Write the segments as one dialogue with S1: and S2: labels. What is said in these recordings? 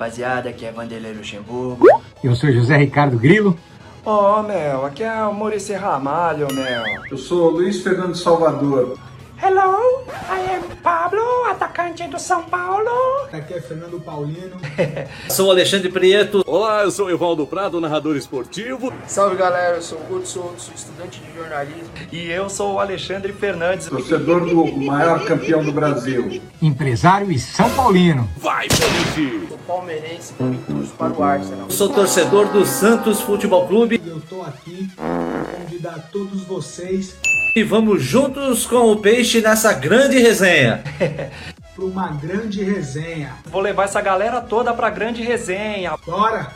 S1: Rapaziada, aqui é Vanderlei Luxemburgo.
S2: Eu sou José Ricardo Grilo.
S1: Ó, oh, Mel, aqui é o Maurício Ramalho, Mel.
S3: Eu sou Luiz Fernando Salvador.
S4: Hello, I am Pablo, atacante do São Paulo.
S5: Aqui é Fernando Paulino.
S6: sou o Alexandre Prieto.
S7: Olá, eu sou o Evaldo Prado, narrador esportivo.
S8: Salve galera, eu sou o Guto Souto, sou estudante de jornalismo.
S1: E eu sou o Alexandre Fernandes,
S3: torcedor do maior campeão do Brasil.
S2: Empresário e São Paulino.
S7: Vai, Felipe!
S8: Sou palmeirense, torço para o Arsenal.
S6: Sou torcedor do Santos Futebol Clube.
S5: Eu tô aqui para convidar todos vocês
S6: e vamos juntos com o peixe nessa grande resenha.
S5: para uma grande resenha.
S1: Vou levar essa galera toda pra grande resenha.
S5: Bora!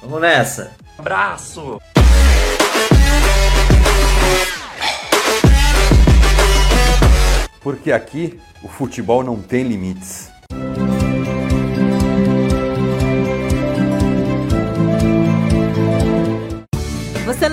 S6: Vamos nessa.
S1: Abraço!
S9: Porque aqui o futebol não tem limites.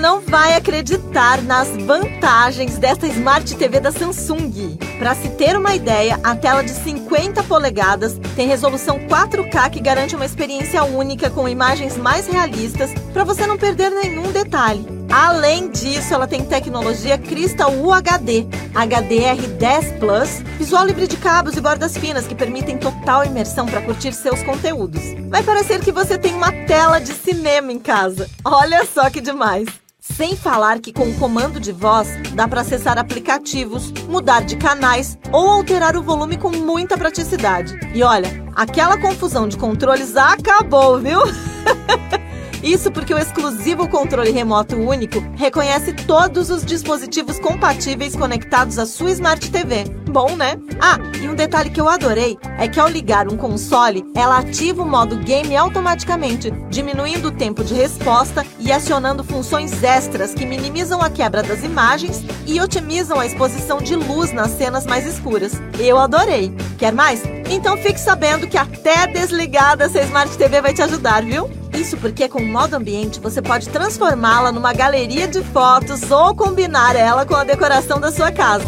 S10: Não vai acreditar nas vantagens dessa Smart TV da Samsung. Para se ter uma ideia, a tela de 50 polegadas tem resolução 4K que garante uma experiência única com imagens mais realistas para você não perder nenhum detalhe. Além disso, ela tem tecnologia Crystal UHD, HDR10 Plus, visual livre de cabos e bordas finas que permitem total imersão para curtir seus conteúdos. Vai parecer que você tem uma tela de cinema em casa. Olha só que demais! Sem falar que com o comando de voz dá para acessar aplicativos, mudar de canais ou alterar o volume com muita praticidade. E olha, aquela confusão de controles acabou, viu? Isso porque o exclusivo controle remoto único reconhece todos os dispositivos compatíveis conectados à sua Smart TV. Bom, né? Ah, e um detalhe que eu adorei é que ao ligar um console, ela ativa o modo game automaticamente, diminuindo o tempo de resposta e acionando funções extras que minimizam a quebra das imagens e otimizam a exposição de luz nas cenas mais escuras. Eu adorei. Quer mais? Então fique sabendo que até desligada essa Smart TV vai te ajudar, viu? Isso porque com o modo ambiente você pode transformá-la numa galeria de fotos ou combinar ela com a decoração da sua casa.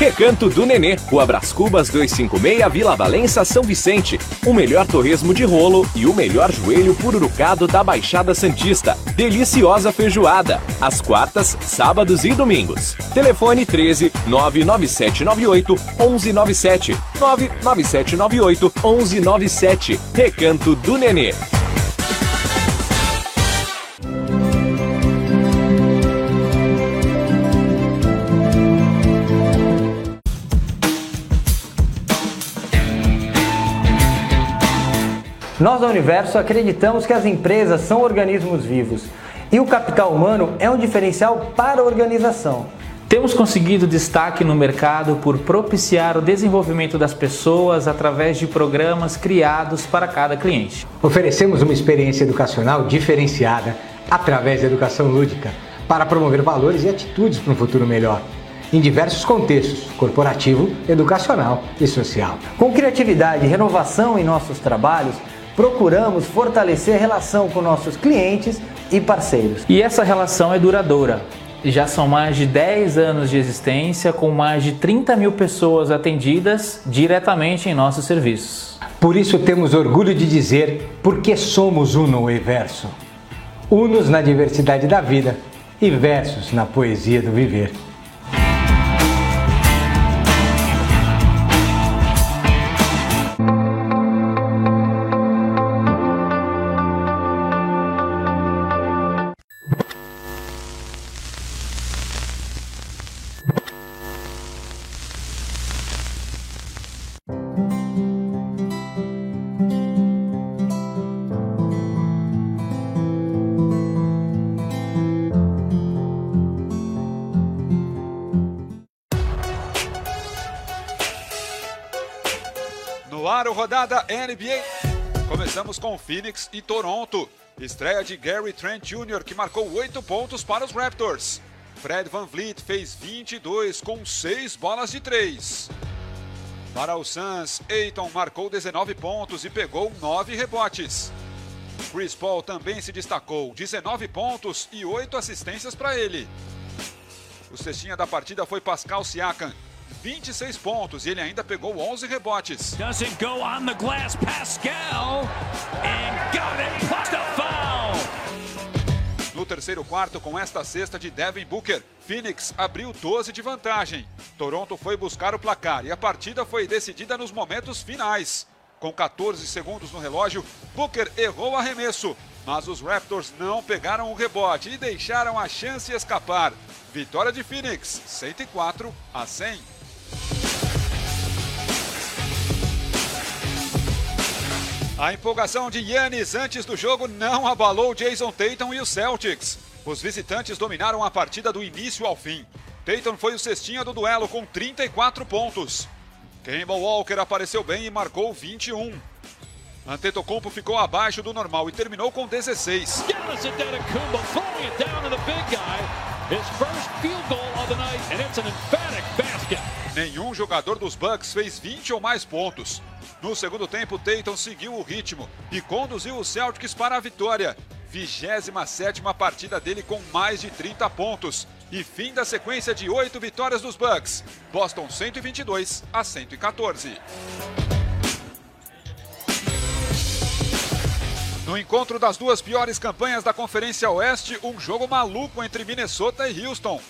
S11: Recanto do Nenê, Rua Brás Cubas 256, Vila Valença, São Vicente. O melhor torresmo de rolo e o melhor joelho pururucado da Baixada Santista. Deliciosa feijoada, às quartas, sábados e domingos. Telefone 13 99798 1197 99798 1197. Recanto do Nenê.
S12: Nós da Universo acreditamos que as empresas são organismos vivos e o capital humano é um diferencial para a organização.
S13: Temos conseguido destaque no mercado por propiciar o desenvolvimento das pessoas através de programas criados para cada cliente.
S2: Oferecemos uma experiência educacional diferenciada através da educação lúdica para promover valores e atitudes para um futuro melhor em diversos contextos corporativo, educacional e social.
S12: Com criatividade e renovação em nossos trabalhos, procuramos fortalecer a relação com nossos clientes e parceiros.
S13: E essa relação é duradoura. Já são mais de 10 anos de existência, com mais de 30 mil pessoas atendidas diretamente em nossos serviços.
S2: Por isso temos orgulho de dizer porque somos Uno e Verso. Unos na diversidade da vida e versos na poesia do viver.
S14: NBA. Começamos com Phoenix e Toronto. Estreia de Gary Trent Jr., que marcou 8 pontos para os Raptors. Fred Van Vliet fez 22 com 6 bolas de 3. Para o Suns, Aiton marcou 19 pontos e pegou 9 rebotes. Chris Paul também se destacou, 19 pontos e 8 assistências para ele. O cestinha da partida foi Pascal Siakam, 26 pontos e ele ainda pegou 11 rebotes.
S15: Doesn't go on the glass, Pascal, and got it, plus the foul.
S14: No terceiro quarto, com esta cesta de Devin Booker, Phoenix abriu 12 de vantagem. Toronto foi buscar o placar e a partida foi decidida nos momentos finais. Com 14 segundos no relógio, Booker errou o arremesso, mas os Raptors não pegaram o rebote e deixaram a chance escapar. Vitória de Phoenix, 104 a 100. A empolgação de Yannis antes do jogo não abalou Jason Tatum e os Celtics. Os visitantes dominaram a partida do início ao fim. Tatum foi o cestinha do duelo com 34 pontos. Kemba Walker apareceu bem e marcou 21. Antetokounmpo ficou abaixo do normal e terminou com 16.
S15: Giannis
S14: Nenhum jogador dos Bucks fez 20 ou mais pontos. No segundo tempo, Tatum seguiu o ritmo e conduziu os Celtics para a vitória. 27 partida dele com mais de 30 pontos. E fim da sequência de oito vitórias dos Bucks. Boston 122 a 114. No encontro das duas piores campanhas da Conferência Oeste, um jogo maluco entre Minnesota e Houston.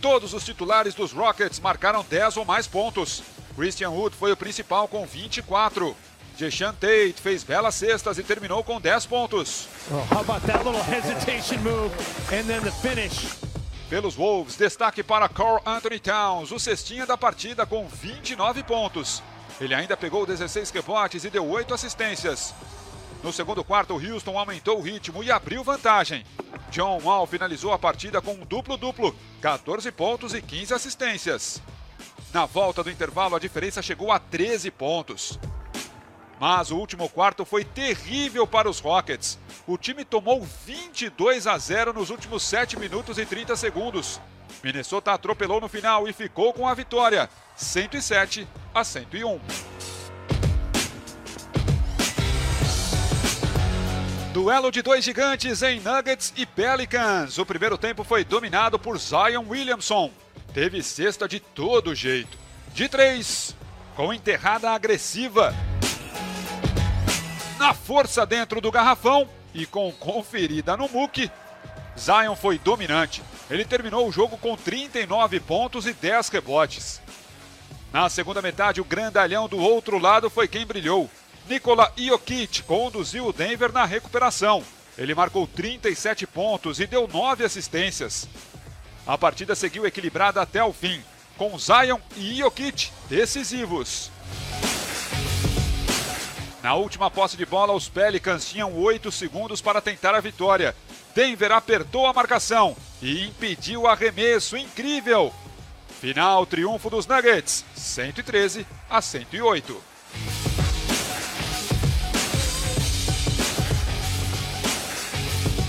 S14: Todos os titulares dos Rockets marcaram 10 ou mais pontos. Christian Wood foi o principal com 24. Deshaun Tate fez belas cestas e terminou com 10 pontos.
S15: Oh?
S14: Pelos Wolves, destaque para Carl Anthony Towns, o cestinha da partida com 29 pontos. Ele ainda pegou 16 rebotes e deu 8 assistências. No segundo quarto, o Houston aumentou o ritmo e abriu vantagem. John Wall finalizou a partida com um duplo-duplo, 14 pontos e 15 assistências. Na volta do intervalo, a diferença chegou a 13 pontos. Mas o último quarto foi terrível para os Rockets. O time tomou 22 a 0 nos últimos 7 minutos e 30 segundos. Minnesota atropelou no final e ficou com a vitória, 107 a 101. Duelo de dois gigantes em Nuggets e Pelicans. O primeiro tempo foi dominado por Zion Williamson. Teve cesta de todo jeito. De três, com enterrada agressiva. Na força dentro do garrafão e com conferida no muque, Zion foi dominante. Ele terminou o jogo com 39 pontos e 10 rebotes. Na segunda metade, o grandalhão do outro lado foi quem brilhou. Nikola Jokic conduziu o Denver na recuperação. Ele marcou 37 pontos e deu 9 assistências. A partida seguiu equilibrada até o fim, com Zion e Jokic decisivos. Na última posse de bola, os Pelicans tinham 8 segundos para tentar a vitória. Denver apertou a marcação e impediu o arremesso incrível. Final triunfo dos Nuggets, 113 a 108.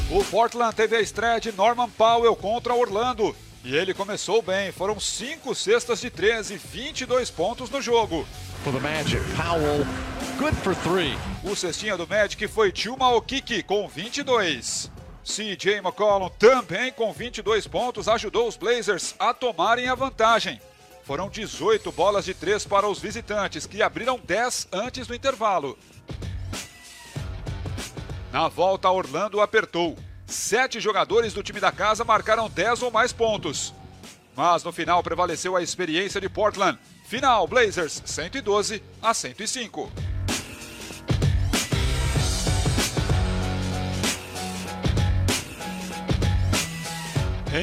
S14: O Portland teve a estreia de Norman Powell contra Orlando. E ele começou bem, foram 5 cestas de 13, 22 pontos no jogo.
S15: For the Magic, Powell, good for three.
S14: O cestinha do Magic foi Chuma Okiki com 22. CJ McCollum também com 22 pontos ajudou os Blazers a tomarem a vantagem. Foram 18 bolas de 3 para os visitantes, que abriram 10 antes do intervalo. Na volta, Orlando apertou. Sete jogadores do time da casa marcaram 10 ou mais pontos. Mas no final prevaleceu a experiência de Portland. Final, Blazers 112 a 105.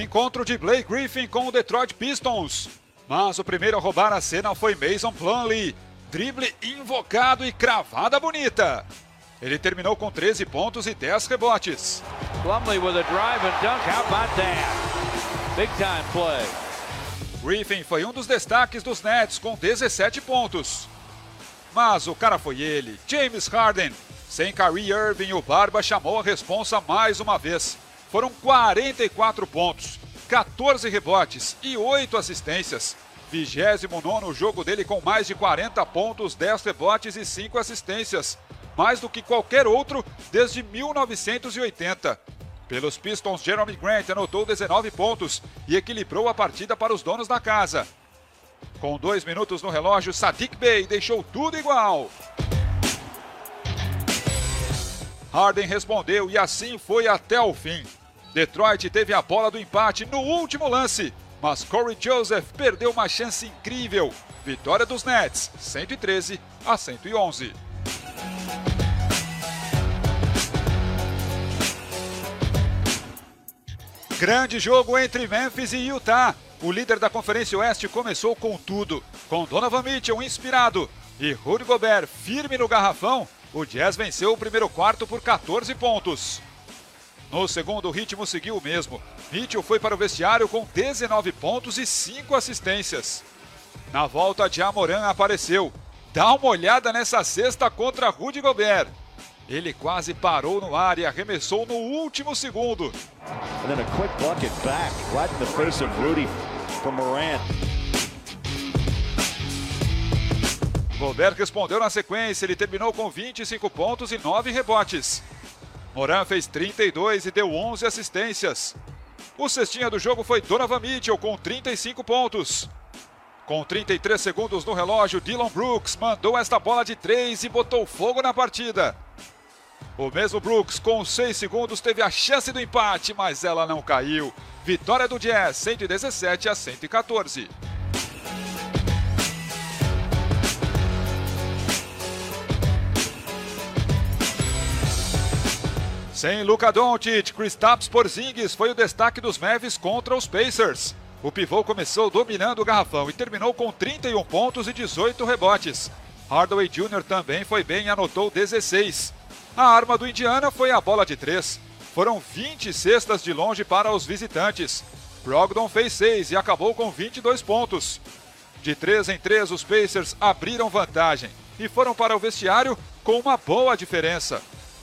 S14: Encontro de Blake Griffin com o Detroit Pistons. Mas o primeiro a roubar a cena foi Mason Plumlee. Drible invocado e cravada bonita. Ele terminou com 13 pontos e 10 rebotes.
S15: Plumlee with a drive and dunk. How about that? Big time play.
S14: Griffin foi um dos destaques dos Nets com 17 pontos. Mas o cara foi ele, James Harden. Sem Kyrie Irving, o Barba chamou a responsa mais uma vez. Foram 44 pontos, 14 rebotes e 8 assistências. 29 jogo dele com mais de 40 pontos, 10 rebotes e 5 assistências. Mais do que qualquer outro desde 1980. Pelos Pistons, Jeremy Grant anotou 19 pontos e equilibrou a partida para os donos da casa. Com dois minutos no relógio, Sadiq Bey deixou tudo igual. Harden respondeu e assim foi até o fim. Detroit teve a bola do empate no último lance, mas Corey Joseph perdeu uma chance incrível. Vitória dos Nets, 113 a 111. Grande jogo entre Memphis e Utah. O líder da Conferência Oeste começou com tudo, com Donovan Mitchell inspirado e Rudy Gobert firme no garrafão. O Jazz venceu o primeiro quarto por 14 pontos. No segundo, o ritmo seguiu o mesmo. Mitchell foi para o vestiário com 19 pontos e 5 assistências. Na volta, Jamoran apareceu. Dá uma olhada nessa cesta contra Rudy Gobert. Ele quase parou no ar e arremessou no último segundo.
S15: And then a quick bucket back, right in the face of Rudy from Morant.
S14: Gobert respondeu na sequência, ele terminou com 25 pontos e 9 rebotes. Moran fez 32 e deu 11 assistências. O cestinha do jogo foi Donovan Mitchell com 35 pontos. Com 33 segundos no relógio, Dylan Brooks mandou esta bola de 3 e botou fogo na partida. O mesmo Brooks, com 6 segundos, teve a chance do empate, mas ela não caiu. Vitória do Jazz, 117 a 114. Sem Luka Doncic, Kristaps Porzingis foi o destaque dos Mavs contra os Pacers. O pivô começou dominando o garrafão e terminou com 31 pontos e 18 rebotes. Hardaway Jr. também foi bem e anotou 16. A arma do Indiana foi a bola de três. Foram 20 cestas de longe para os visitantes. Brogdon fez 6 e acabou com 22 pontos. De 3 em 3, os Pacers abriram vantagem e foram para o vestiário com uma boa diferença.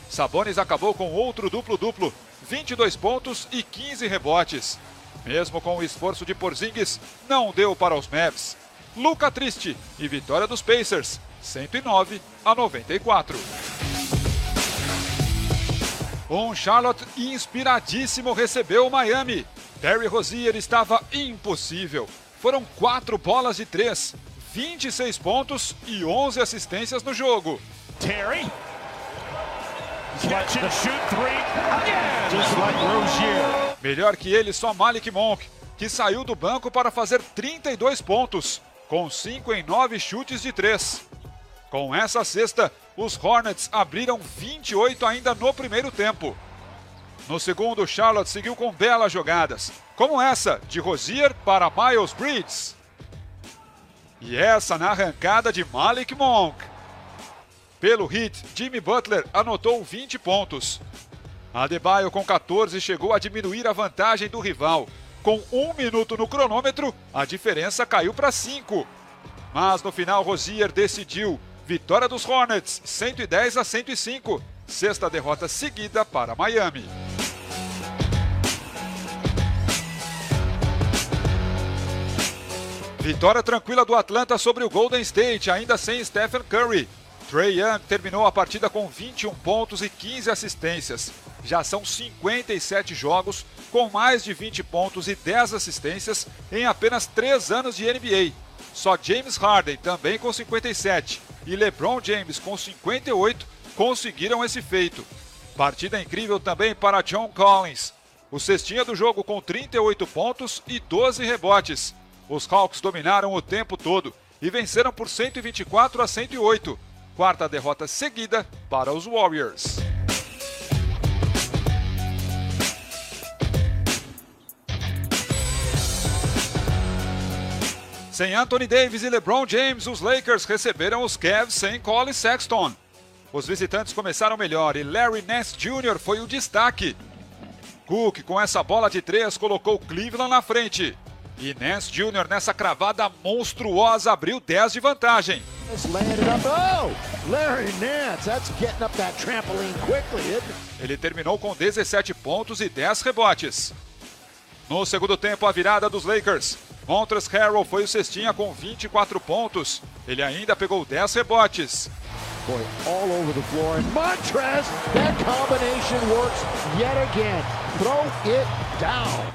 S14: Sabonis acabou com outro duplo-duplo, 22 pontos e 15 rebotes. Mesmo com o esforço de Porzingis, não deu para os Mavs. Luca triste e vitória dos Pacers, 109 a 94. Um Charlotte inspiradíssimo recebeu o Miami. Terry Rozier estava impossível. Foram quatro bolas de três, 26 pontos e 11 assistências no jogo.
S15: Terry. Catch and shoot three again. Just like Rozier.
S14: Melhor que ele, só Malik Monk, que saiu do banco para fazer 32 pontos, com 5 em 9 chutes de 3. Com essa cesta, os Hornets abriram 28 ainda no primeiro tempo. No segundo, Charlotte seguiu com belas jogadas, como essa de Rozier para Miles Bridges. E essa na arrancada de Malik Monk. Pelo hit, Jimmy Butler anotou 20 pontos. Adebayo com 14 chegou a diminuir a vantagem do rival. Com um minuto no cronômetro, a diferença caiu para 5. Mas no final, Rozier decidiu. Vitória dos Hornets, 110 a 105. Sexta derrota seguida para Miami. Vitória tranquila do Atlanta sobre o Golden State, ainda sem Stephen Curry. Trey Young terminou a partida com 21 pontos e 15 assistências. Já são 57 jogos com mais de 20 pontos e 10 assistências em apenas 3 anos de NBA. Só James Harden, também com 57, e LeBron James, com 58, conseguiram esse feito. Partida incrível também para John Collins. O cestinha do jogo com 38 pontos e 12 rebotes. Os Hawks dominaram o tempo todo e venceram por 124 a 108. Quarta derrota seguida para os Warriors. Sem Anthony Davis e LeBron James, os Lakers receberam os Cavs sem Cole Sexton. Os visitantes começaram melhor e Larry Nance Jr. foi o destaque. Cook, com essa bola de três, colocou Cleveland na frente. E Nance Jr. nessa cravada monstruosa abriu 10 de vantagem. Ele terminou com 17 pontos e 10 rebotes. No segundo tempo, a virada dos Lakers. Montrezl Harrell foi o cestinha com 24 pontos. Ele ainda pegou 10 rebotes.
S15: Boy, all over the floor. And Montrez, that combination works yet again. Throw it down.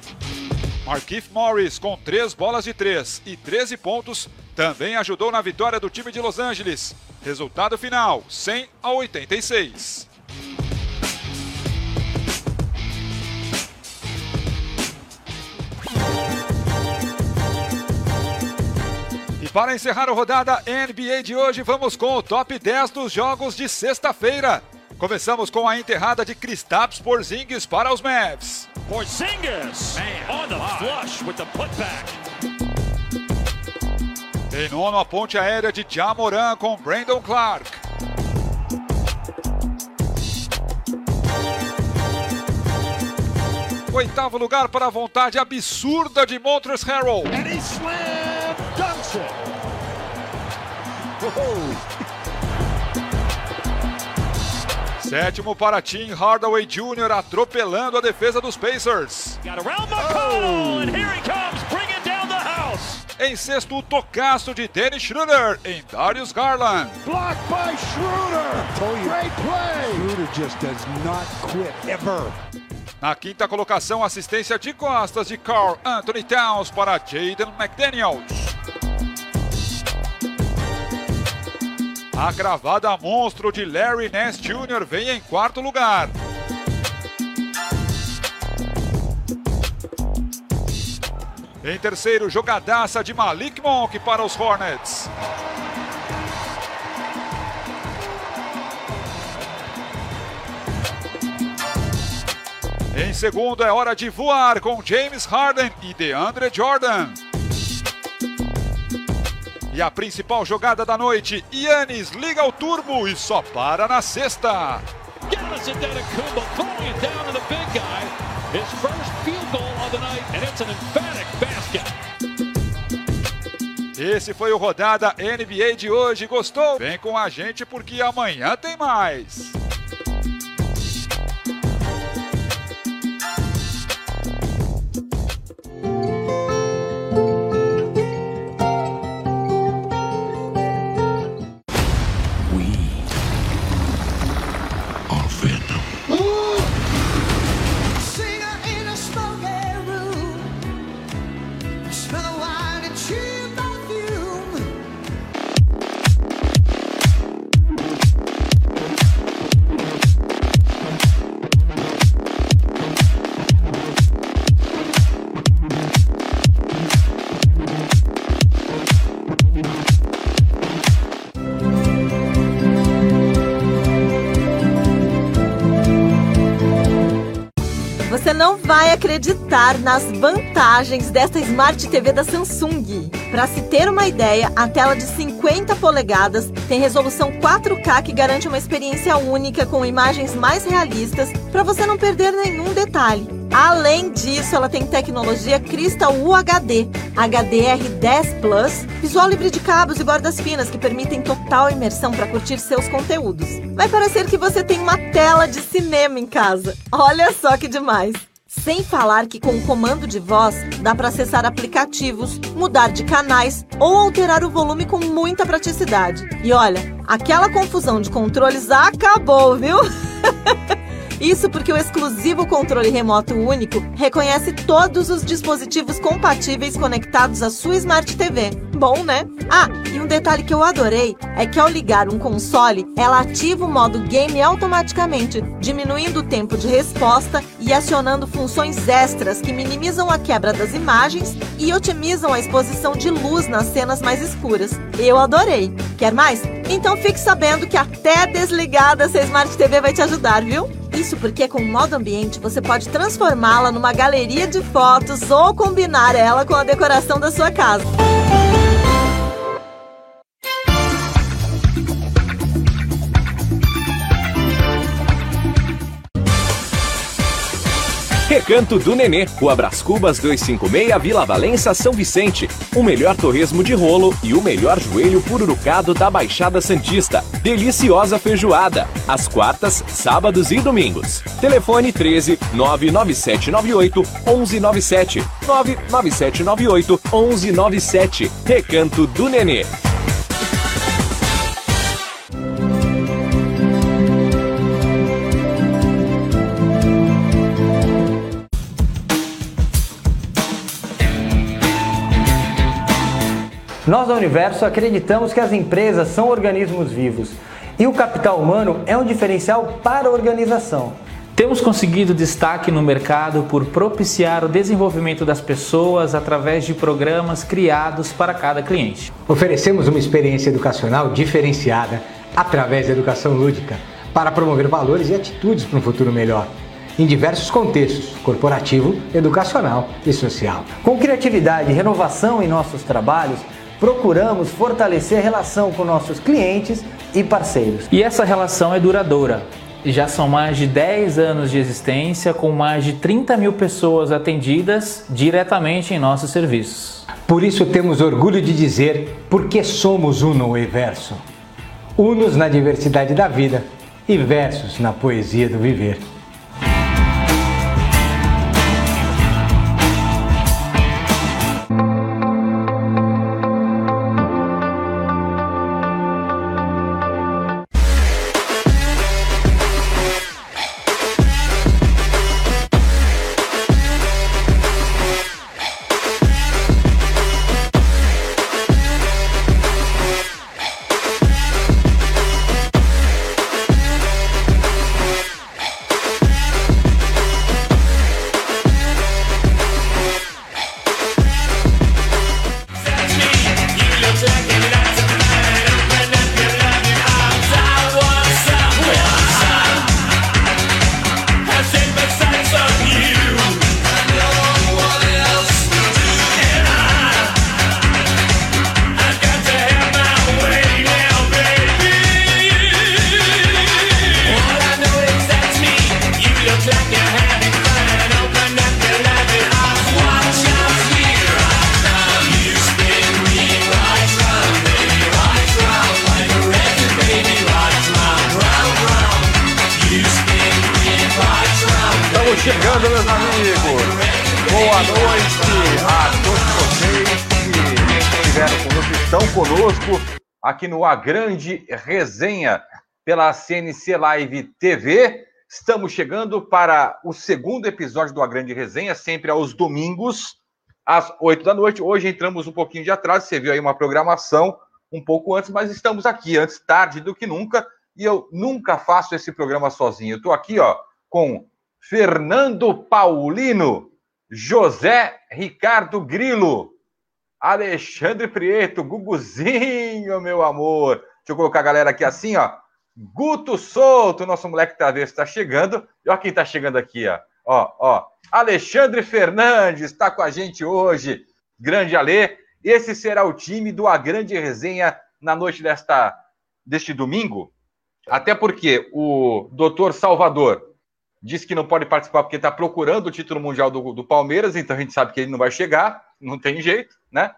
S14: Markif Morris, com três bolas de três e 13 pontos, também ajudou na vitória do time de Los Angeles. Resultado final: 100 a 86. Para encerrar a rodada NBA de hoje, vamos com o top 10 dos jogos de sexta-feira. Começamos com a enterrada de Kristaps Porzingis para os Mavs.
S15: Porzingis on the flush with the putback.
S14: Em nono, a ponte aérea de Jamoran com Brandon Clark. Oitavo lugar para a vontade absurda de Montrezl Harrell.
S15: And he slam dunks it.
S14: Sétimo para Tim Hardaway Jr. atropelando a defesa dos Pacers.
S15: Got around McConnell, and here he comes, bringing down the house.
S14: Em sexto, o tocaço de Dennis Schroeder em Darius Garland.
S15: Blocked by Schroeder. Great play. Schroeder just does not quit ever.
S14: Na quinta colocação, assistência de costas de Carl Anthony Towns para Jaden McDaniels. A gravada monstro de Larry Nance Jr. vem em quarto lugar. Em terceiro, jogadaça de Malik Monk para os Hornets. Em segundo, é hora de voar com James Harden e DeAndre Jordan. E a principal jogada da noite, Yannis liga o turbo e só para na sexta. Esse foi o Rodada NBA de hoje. Gostou? Vem com a gente porque amanhã tem mais.
S10: Você acreditar nas vantagens desta Smart TV da Samsung. Para se ter uma ideia, a tela de 50 polegadas tem resolução 4K que garante uma experiência única com imagens mais realistas para você não perder nenhum detalhe. Além disso, ela tem tecnologia Crystal UHD, HDR10 Plus, visual livre de cabos e bordas finas que permitem total imersão para curtir seus conteúdos. Vai parecer que você tem uma tela de cinema em casa. Olha só que demais! Sem falar que com o comando de voz dá para acessar aplicativos, mudar de canais ou alterar o volume com muita praticidade. E olha, aquela confusão de controles acabou, viu? Isso porque o exclusivo controle remoto único reconhece todos os dispositivos compatíveis conectados à sua Smart TV. Bom, né? Ah, e um detalhe que eu adorei é que ao ligar um console, ela ativa o modo game automaticamente, diminuindo o tempo de resposta e acionando funções extras que minimizam a quebra das imagens e otimizam a exposição de luz nas cenas mais escuras. Eu adorei. Quer mais? Então fique sabendo que até desligada essa Smart TV vai te ajudar, viu? Isso porque com o modo ambiente você pode transformá-la numa galeria de fotos ou combinar ela com a decoração da sua casa.
S11: Recanto do Nenê, Rua Brás Cubas 256, Vila Valença, São Vicente. O melhor torresmo de rolo e o melhor joelho pururucado da Baixada Santista. Deliciosa feijoada. Às quartas, sábados e domingos. Telefone 13 99798 1197. 99798 1197. Recanto do Nenê.
S12: Nós da Universo acreditamos que as empresas são organismos vivos e o capital humano é um diferencial para a organização.
S13: Temos conseguido destaque no mercado por propiciar o desenvolvimento das pessoas através de programas criados para cada cliente.
S2: Oferecemos uma experiência educacional diferenciada através da educação lúdica para promover valores e atitudes para um futuro melhor em diversos contextos corporativo, educacional e social.
S12: Com criatividade e renovação em nossos trabalhos, procuramos fortalecer a relação com nossos clientes e parceiros.
S13: E essa relação é duradoura. Já são mais de 10 anos de existência, com mais de 30 mil pessoas atendidas diretamente em nossos serviços.
S2: Por isso temos orgulho de dizer porque somos Uno e Verso. Unos na diversidade da vida e versos na poesia do viver.
S9: A Grande Resenha pela CNC Live TV. Estamos chegando para o segundo episódio do A Grande Resenha, sempre aos domingos, às oito da noite. Hoje entramos um pouquinho de atraso, você viu aí uma programação um pouco antes, mas estamos aqui antes tarde do que nunca. E eu nunca faço esse programa sozinho. Eu estou aqui, ó, com Fernando Paulino, José Ricardo Grilo, Alexandre Prieto, Guguzinho, meu amor. Deixa eu colocar a galera aqui assim, ó. Guto Souto, nosso moleque travesso está chegando. E olha quem está chegando aqui, ó. Ó, ó. Alexandre Fernandes está com a gente hoje. Grande Alê. Esse será o time do A Grande Resenha na noite desta, deste domingo. Até porque o doutor Salvador disse que não pode participar porque está procurando o título mundial do, do, Palmeiras, então a gente sabe que ele não vai chegar, não tem jeito, né?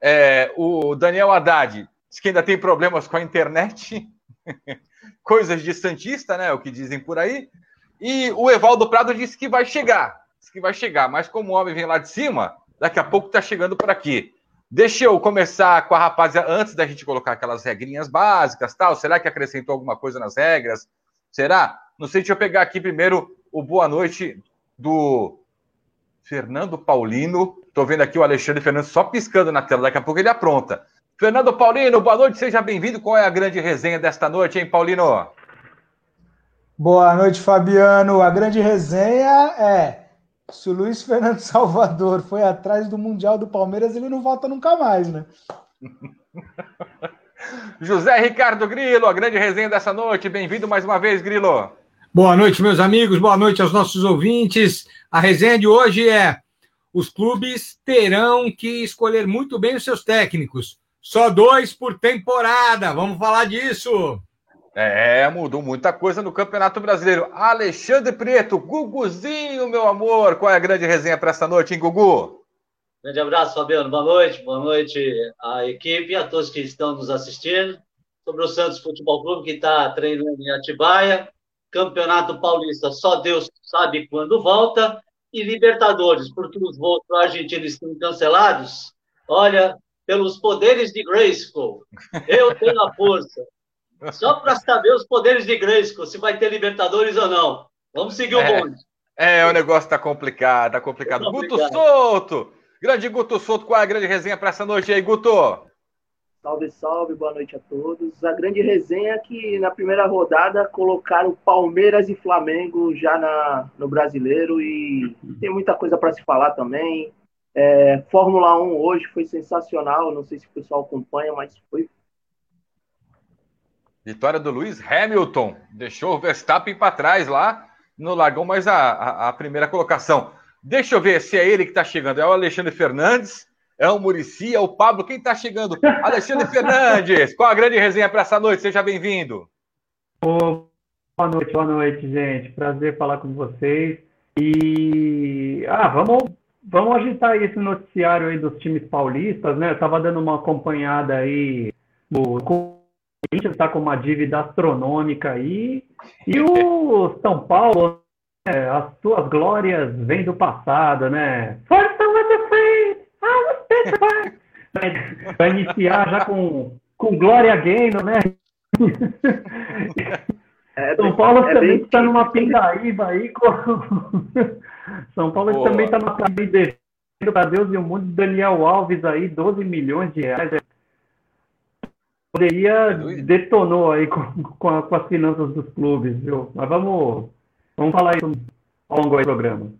S9: É, o Daniel Haddad diz que ainda tem problemas com a internet, coisas de Santista, né? O que dizem por aí. E o Evaldo Prado disse que vai chegar, disse que vai chegar, mas como o homem vem lá de cima, daqui a pouco está chegando por aqui. Deixa eu começar com a rapaziada, antes da gente colocar aquelas regrinhas básicas, tal. Será que acrescentou alguma coisa nas regras? Será? Não sei, deixa eu pegar aqui primeiro o boa noite do Fernando Paulino. Estou vendo aqui o Alexandre Fernandes só piscando na tela, daqui a pouco ele apronta. Fernando Paulino, boa noite, seja bem-vindo. Qual é a grande resenha desta noite, hein, Paulino?
S5: Boa noite, Fabiano. A grande resenha é: se o Luiz Fernando Salvador foi atrás do Mundial do Palmeiras, ele não volta nunca mais, né?
S9: José Ricardo Grilo, a grande resenha dessa noite. Bem-vindo mais uma vez, Grilo.
S16: Boa noite, meus amigos, boa noite aos nossos ouvintes. A resenha de hoje é: os clubes terão que escolher muito bem os seus técnicos. Só dois por temporada. Vamos falar disso.
S9: É, mudou muita coisa no Campeonato Brasileiro. Alexandre Preto, Guguzinho, meu amor. Qual é a grande resenha para essa noite, hein, Gugu?
S17: Grande abraço, Fabiano. Boa noite. Boa noite à equipe e a todos que estão nos assistindo. Sobre o Santos Futebol Clube, que está treinando em Atibaia. Campeonato Paulista, só Deus sabe quando volta. E Libertadores, porque os voos para a Argentina estão cancelados. Olha, pelos poderes de Grayskull, eu tenho a força. Só para saber os poderes de Grayskull, se vai ter Libertadores ou não. Vamos seguir o bonde.
S9: É, o negócio está complicado, tá complicado. É complicado. Guto Souto! Grande Guto Souto, qual é a grande resenha para essa noite aí, Guto?
S8: Salve, salve, boa noite a todos. A grande resenha é que na primeira rodada colocaram Palmeiras e Flamengo já na, no brasileiro e tem muita coisa para se falar também. É, Fórmula 1 hoje foi sensacional, não sei se o pessoal acompanha, mas foi.
S9: Vitória do Lewis Hamilton, deixou o Verstappen para trás lá, não largou mais a, a, a primeira colocação. Deixa eu ver se é ele que está chegando. É o Alexandre Fernandes é o Murici, é o Pablo. Quem está chegando? Alexandre Fernandes. Qual a grande resenha para essa noite? Seja bem-vindo.
S18: Boa noite, boa noite, gente. Prazer falar com vocês. E ah, vamos, vamos agitar esse noticiário aí dos times paulistas, né? Eu estava dando uma acompanhada aí. O Corinthians está com uma dívida astronômica aí. E o São Paulo, né? as suas glórias vêm do passado, né? Força vai, iniciar já com, com Glória Gaynor, né? É, São Paulo é também está numa pindaíba aí. Com... São Paulo Boa. também está numa pindaíba para Deus e o mundo. Daniel Alves aí, 12 milhões de reais. Poderia é detonou aí com, com, a, com, as finanças dos clubes, viu? Mas vamos, vamos falar isso ao longo do programa.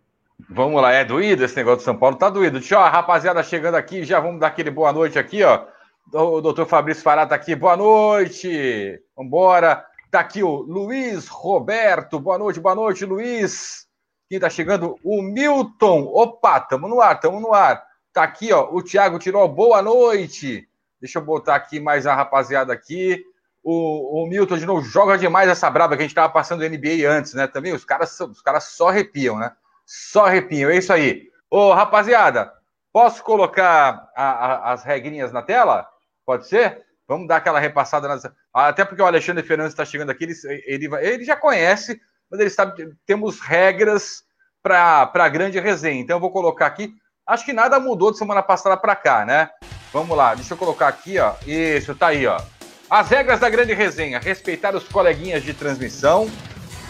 S9: Vamos lá, é doído esse negócio de São Paulo? Tá doído. Tchau, rapaziada, chegando aqui, já vamos dar aquele boa noite aqui, ó. O doutor Fabrício Fará tá aqui, boa noite. Vambora. Tá aqui o Luiz Roberto, boa noite, boa noite, Luiz. Quem tá chegando? O Milton. Opa, tamo no ar, tamo no ar. Tá aqui, ó, o Thiago tirou boa noite. Deixa eu botar aqui mais a rapaziada aqui. O, o Milton de novo joga demais essa braba que a gente tava passando NBA antes, né? Também os caras, os caras só arrepiam, né? Só arrepinho, é isso aí. Ô, rapaziada, posso colocar a, a, as regrinhas na tela? Pode ser? Vamos dar aquela repassada. Nas... Até porque o Alexandre Fernandes está chegando aqui, ele, ele, ele, já conhece, mas ele sabe temos regras para a grande resenha. Então eu vou colocar aqui. Acho que nada mudou de semana passada para cá, né? Vamos lá, deixa eu colocar aqui, ó. Isso, tá aí, ó. As regras da grande resenha: respeitar os coleguinhas de transmissão,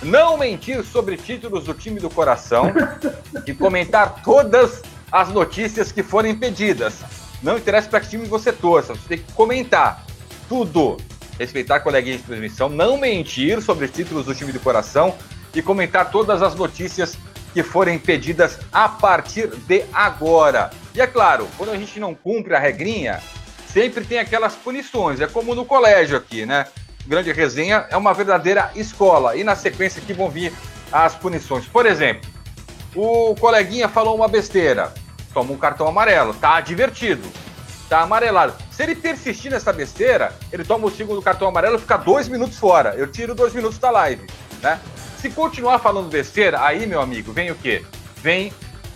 S9: não mentir sobre títulos do time do coração e comentar todas as notícias que forem pedidas. Não interessa para que time você torça, você tem que comentar tudo. Respeitar coleguinha de transmissão, não mentir sobre títulos do time do coração e comentar todas as notícias que forem pedidas a partir de agora. E é claro, quando a gente não cumpre a regrinha, sempre tem aquelas punições. É como no colégio aqui, né? Grande Resenha é uma verdadeira escola. E na sequência que vão vir as punições. Por exemplo, o coleguinha falou uma besteira, toma um cartão amarelo, tá divertido, tá amarelado. Se ele persistir nessa besteira, ele toma o segundo cartão amarelo e fica dois minutos fora. Eu tiro dois minutos da live, né? Se continuar falando besteira, aí, meu amigo, vem o quê? Vem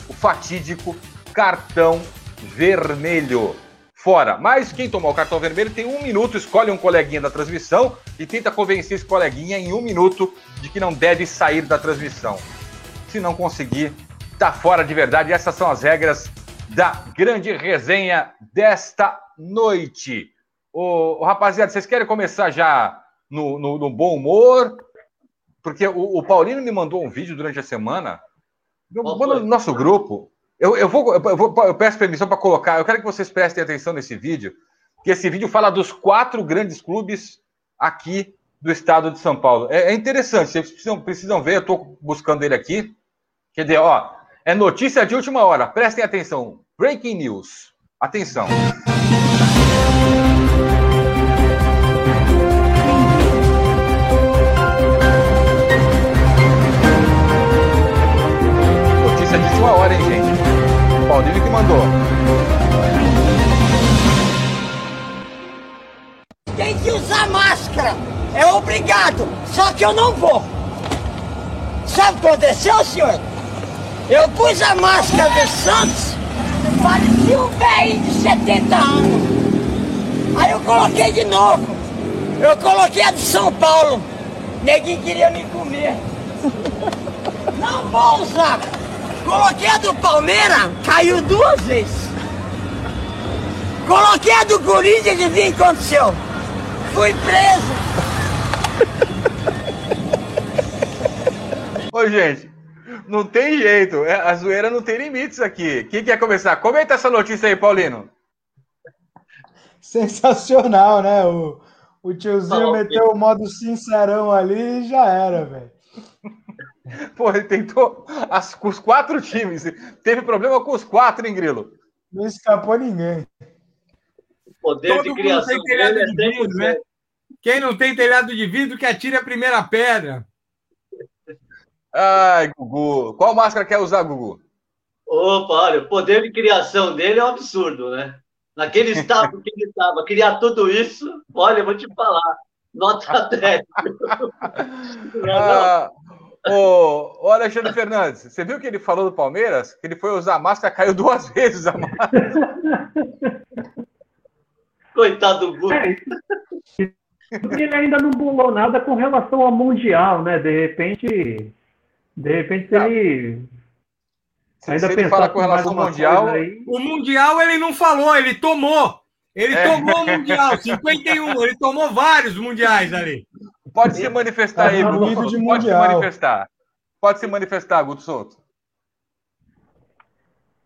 S9: o fatídico cartão vermelho fora. Mas quem tomar o cartão vermelho tem um minuto, escolhe um coleguinha da transmissão e tenta convencer esse coleguinha em um minuto de que não deve sair da transmissão. Se não conseguir, tá fora de verdade. Essas são as regras da grande resenha desta noite. Ô, ô rapaziada, vocês querem começar já no, no, no bom humor? Porque o, o, Paulino me mandou um vídeo durante a semana. Manda no nosso grupo. Eu, eu, vou, eu, vou, eu peço permissão para colocar. Eu quero que vocês prestem atenção nesse vídeo, que esse vídeo fala dos quatro grandes clubes aqui do estado de São Paulo. É, é interessante, vocês precisam, precisam ver, eu estou buscando ele aqui. Quer dizer, ó, é notícia de última hora. Prestem atenção. Breaking news. Atenção. Notícia de última hora, hein, gente? Paulinho que mandou.
S19: Tem que usar máscara. É obrigado. Só que eu não vou. Sabe o que aconteceu, senhor? Eu pus a máscara do Santos. Parecia um velho de 70 anos. Aí eu coloquei de novo. Eu coloquei a de São Paulo. Neguinho queria me comer. Não vou usar. Coloquei a do Palmeiras, caiu duas vezes. Coloquei a do Corinthians e vi o que aconteceu. Fui preso.
S9: Ô, gente, não tem jeito. É, a zoeira não tem limites aqui. Quem quer começar? Comenta essa notícia aí, Paulino.
S5: sensacional, né? O, o tiozinho
S9: Falou
S5: meteu o modo sincerão ali e já era, velho.
S9: Pô, ele tentou as, com os quatro times. Teve problema com os quatro, hein, Grilo?
S5: Não escapou ninguém.
S17: O poder
S16: Todo
S17: de
S16: mundo
S17: criação
S16: tem telhado
S17: é
S16: de vidro, né?
S17: 100%.
S16: Quem não tem telhado de vidro que atire a primeira pedra.
S9: Ai, Gugu. Qual máscara quer usar, Gugu?
S17: Opa, olha, o poder de criação dele é um absurdo, né? Naquele estado que ele estava, criar tudo isso, olha, eu vou te falar, nota 10.
S9: Ah, ô, ô, Alexandre Fernandes, você viu que ele falou do Palmeiras? Que ele foi usar máscara, caiu duas vezes a máscara.
S17: Coitado do Guto.
S18: Ele ainda não bolou nada com relação ao Mundial, né? De repente, de repente se ele ainda
S9: se ele fala com relação ao Mundial-
S18: aí,
S16: O Mundial ele não falou, ele tomou. Ele
S9: É.
S16: tomou o Mundial, 51. Ele tomou vários Mundiais ali.
S9: Pode se manifestar aí,
S5: Tá
S9: Guto Souto.
S5: de
S9: Pode se
S5: mundial.
S9: manifestar. Pode se manifestar, Guto Souto.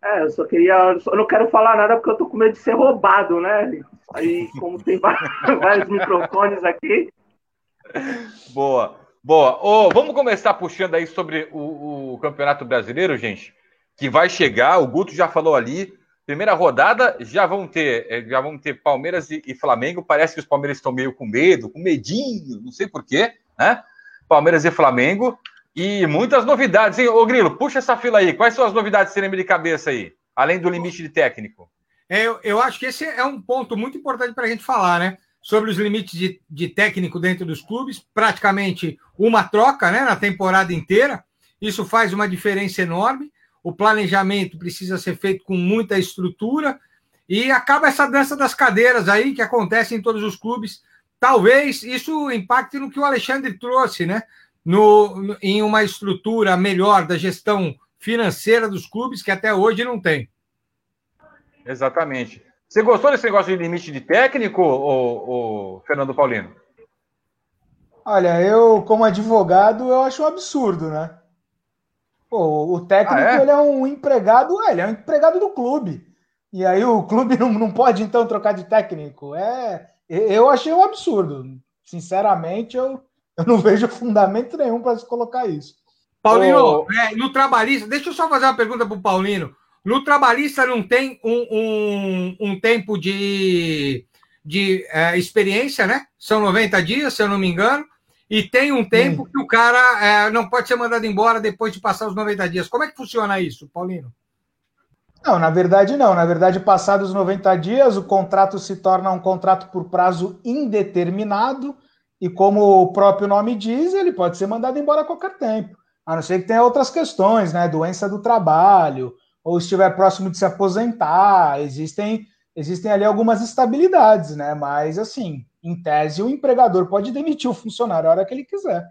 S8: É, eu só queria. Eu não quero falar nada porque eu tô com medo de ser roubado, né? Aí, como tem vários microfones aqui.
S9: Boa, boa. Ô, vamos começar puxando aí sobre o, o Campeonato Brasileiro, gente, que vai chegar. O Guto já falou ali. Primeira rodada, já vão ter, eh, já vão ter Palmeiras e, e Flamengo. Parece que os Palmeiras estão meio com medo, com medinho, não sei porquê, né? Palmeiras e Flamengo. E muitas novidades, hein? Ô, Grilo, puxa essa fila aí. Quais são as novidades que você de cabeça aí? Além do limite de técnico.
S16: É, eu, eu acho que esse é um ponto muito importante para a gente falar, né? Sobre os limites de, de técnico dentro dos clubes, praticamente uma troca né, na temporada inteira. Isso faz uma diferença enorme. O planejamento precisa ser feito com muita estrutura e acaba essa dança das cadeiras aí que acontece em todos os clubes. Talvez isso impacte no que o Alexandre trouxe, né? No, no- em uma estrutura melhor da gestão financeira dos clubes que até hoje não tem.
S9: Exatamente. Você gostou desse negócio de limite de técnico, ô, Fernando Paulino?
S5: Olha, eu, como advogado, eu acho um absurdo, né? Pô, o técnico,
S9: Ah, é?
S5: ele é um empregado, é, ele é um empregado do clube. E aí o clube não, não pode, então, trocar de técnico. É, eu achei um absurdo. Sinceramente, eu, eu não vejo fundamento nenhum para se colocar isso.
S16: Paulino,
S5: Ô,
S16: é, no trabalhista, deixa eu só fazer uma pergunta para o Paulino. No trabalhista não tem um, um, um tempo de, de é, experiência, né? São 90 dias, se eu não me engano, e tem um tempo que o cara é, não pode ser mandado embora depois de passar os 90 dias. Como é que funciona isso, Paulino?
S5: Não, na verdade não. Na verdade, passados 90 dias, o contrato se torna um contrato por prazo indeterminado e, como o próprio nome diz, ele pode ser mandado embora a qualquer tempo. A não ser que tenha outras questões, né? Doença do trabalho, ou estiver próximo de se aposentar. Existem, existem ali algumas estabilidades, né? Mas, assim, em tese, o empregador pode demitir o funcionário a hora que ele quiser.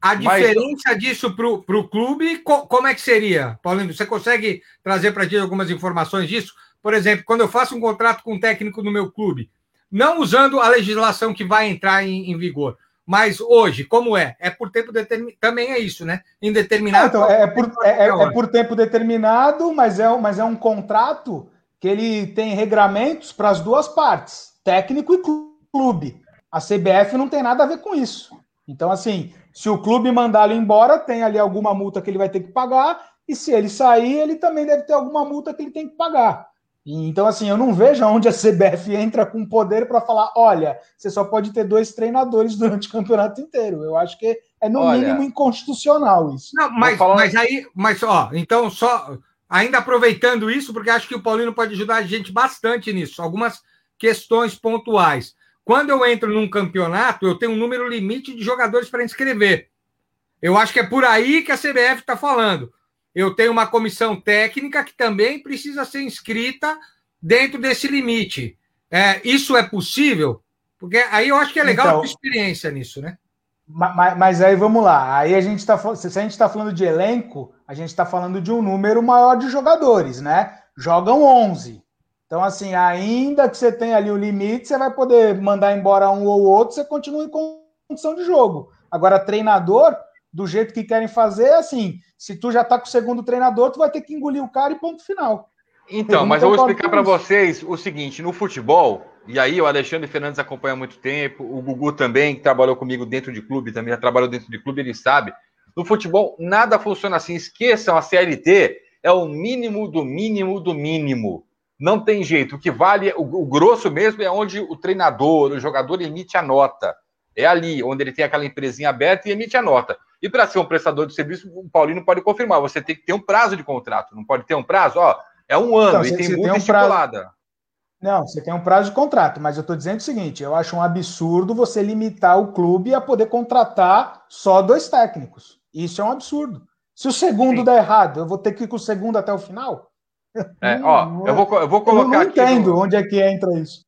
S16: A
S5: Mas-
S16: diferença disso para o clube, co- como é que seria, Paulino? Você consegue trazer para a gente algumas informações disso? Por exemplo, quando eu faço um contrato com um técnico no meu clube, não usando a legislação que vai entrar em, em vigor, mas hoje, como é? É por tempo determinado. Também é isso, né? Indeterminado.
S5: Então, é, é por, é- é- é por tempo determinado, mas é, um- mas é um contrato que ele tem regramentos para as duas partes, técnico e clu- clube. A CBF não tem nada a ver com isso. Então, assim, se o clube mandá-lo embora, tem ali alguma multa que ele vai ter que pagar, e se ele sair, ele também deve ter alguma multa que ele tem que pagar. E, Então, assim, eu não vejo onde a CBF entra com poder para falar: olha, você só pode ter dois treinadores durante o campeonato inteiro. Eu acho que é, no
S16: Olha-
S5: mínimo, inconstitucional isso.
S16: Não, mas, mas aí, mas ó, então só ainda aproveitando isso, porque acho que o Paulino pode ajudar a gente bastante nisso, algumas questões pontuais. Quando eu entro num campeonato, eu tenho um número limite de jogadores para inscrever. Eu acho que é por aí que a CBF está falando. Eu tenho uma comissão técnica que também precisa ser inscrita dentro desse limite. É, isso é possível? Porque aí eu acho que é legal
S5: Então-
S16: experiência nisso, né?
S5: Ma- ma- Mas, aí vamos lá. Aí a gente está se a gente está falando de elenco, a gente está falando de um número maior de jogadores, né? Jogam 11. Então, assim, ainda que você tenha ali o limite, você vai poder mandar embora um ou outro, você continua em condição de jogo. Agora, treinador, do jeito que querem fazer, assim, se tu já tá com o segundo treinador, tu vai ter que engolir o cara e ponto final.
S9: Então, mas eu vou explicar para vocês o seguinte: no futebol, e aí o Alexandre Fernandes acompanha há muito tempo, o Gugu também, que trabalhou comigo dentro de clube, também já trabalhou dentro de clube, ele sabe. No futebol, nada funciona assim. Esqueçam a CLT, é o mínimo do mínimo do mínimo. Não tem jeito. O que vale, o, o grosso mesmo, é onde o treinador, o jogador emite a nota. É ali, onde ele tem aquela empresinha aberta e emite a nota. E para ser um prestador de serviço, o Paulino pode confirmar. Você tem que ter um prazo de contrato. Não pode ter um prazo, ó, é um ano
S5: Então,
S9: e tem multa
S5: tem um
S9: estipulada.
S5: Não, você tem um prazo de contrato, mas eu estou dizendo o seguinte: eu acho um absurdo você limitar o clube a poder contratar só dois técnicos. Isso é um absurdo. Se o segundo der errado, eu vou ter que ir com o segundo até o final?
S9: É, ó, eu vou, eu vou
S5: Eu
S9: colocar
S5: não
S9: aqui.
S5: entendo
S9: no-
S5: onde é que entra isso.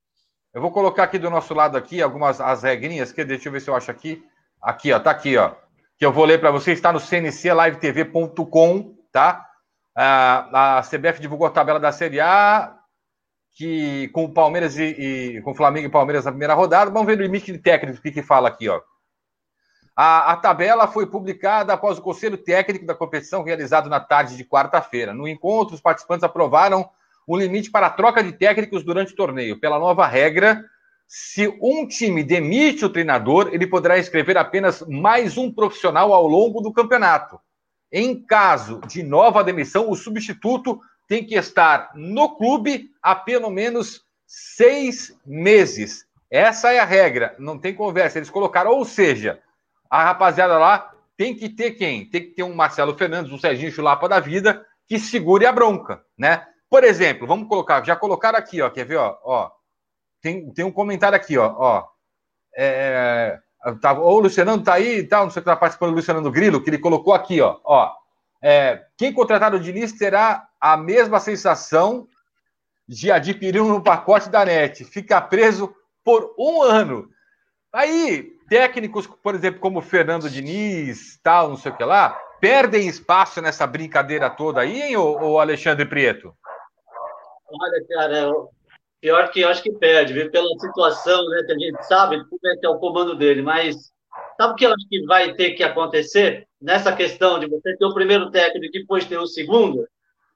S9: Eu vou colocar aqui do nosso lado aqui algumas as regrinhas, que deixa eu ver se eu acho aqui. Aqui, ó, tá aqui, ó. Que eu vou ler para vocês, está no cnclivetv.com, tá? Ah, a CBF divulgou a tabela da Série A, que com o Palmeiras e, e- com o Flamengo e Palmeiras na primeira rodada. Vamos ver o limite de técnicos, o que, que fala aqui, ó. A, a tabela foi publicada após o Conselho Técnico da competição realizado na tarde de quarta-feira. No encontro, os participantes aprovaram um limite para a troca de técnicos durante o torneio. Pela nova regra, se um time demite o treinador, ele poderá inscrever apenas mais um profissional ao longo do campeonato. Em caso de nova demissão, o substituto tem que estar no clube há pelo menos seis meses. Essa é a regra, não tem conversa. Eles colocaram, ou seja, a rapaziada lá tem que ter quem? Tem que ter um Marcelo Fernandes, um Serginho Chulapa da vida, que segure a bronca, né? Por exemplo, vamos colocar, já colocaram aqui, ó, quer ver, ó, ó tem, tem um comentário aqui, ó, ó é, tá, ou o Luciano tá aí e tal, não sei o que tá participando do Luciano Grilo, que ele colocou aqui, ó, ó é, quem contratar o Diniz terá a mesma sensação de adquirir um pacote da NET, fica preso por um ano. Aí, técnicos, por exemplo, como Fernando Diniz, tal, não sei o que lá, perdem espaço nessa brincadeira toda aí, hein, ô, Alexandre Prieto?
S17: Olha, cara, pior que eu acho que perde, viu? Pela situação, né, que a gente sabe como é que é o comando dele, mas sabe o que eu acho que vai ter que acontecer nessa questão de você ter o primeiro técnico e depois ter o segundo?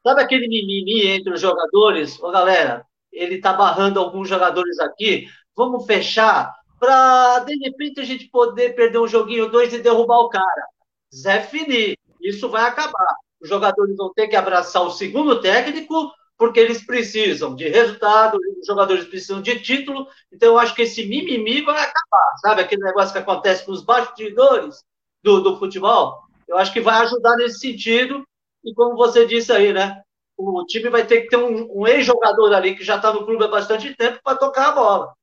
S17: Sabe aquele mimimi entre os jogadores? Ô, galera, ele tá barrando alguns jogadores aqui, vamos fechar para de repente a gente poder perder um joguinho ou dois e derrubar o cara. Zé Fini, isso vai acabar. Os jogadores vão ter que abraçar o segundo técnico, porque eles precisam de resultado, os jogadores precisam de título. Então, eu acho que esse mimimi vai acabar, sabe? Aquele negócio que acontece com os bastidores do, do futebol. Eu acho que vai ajudar nesse sentido. E como você disse aí, né? O time vai ter que ter um, um ex-jogador ali que já está no clube há bastante tempo para tocar a bola.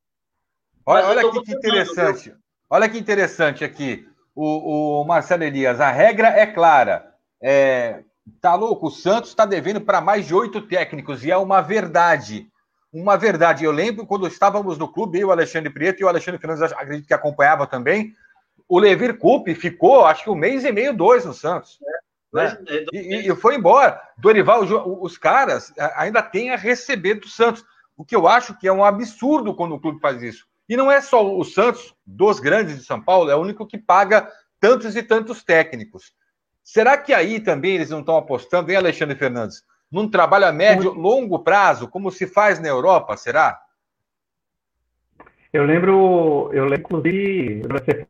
S9: Olha, olha que
S17: gostando,
S9: interessante. Olha que interessante aqui. O, o Marcelo Elias, a regra é clara. É, tá louco? O Santos está devendo para mais de oito técnicos e é uma verdade. Uma verdade. Eu lembro quando estávamos no clube, eu, o Alexandre Prieto e o Alexandre Fernandes, acredito que acompanhava também. O Levir Coupe ficou, acho que um mês e meio, dois no Santos. né? E, e- e foi embora. Dorival, os caras ainda têm a receber do Santos. O que eu acho que é um absurdo quando o clube faz isso. E não é só o Santos, dos grandes de São Paulo, é o único que paga tantos e tantos técnicos. Será que aí também eles não estão apostando, hein, Alexandre Fernandes? Num trabalho a médio, longo prazo, como se faz na Europa, será?
S18: Eu lembro, eu lembro, inclusive, você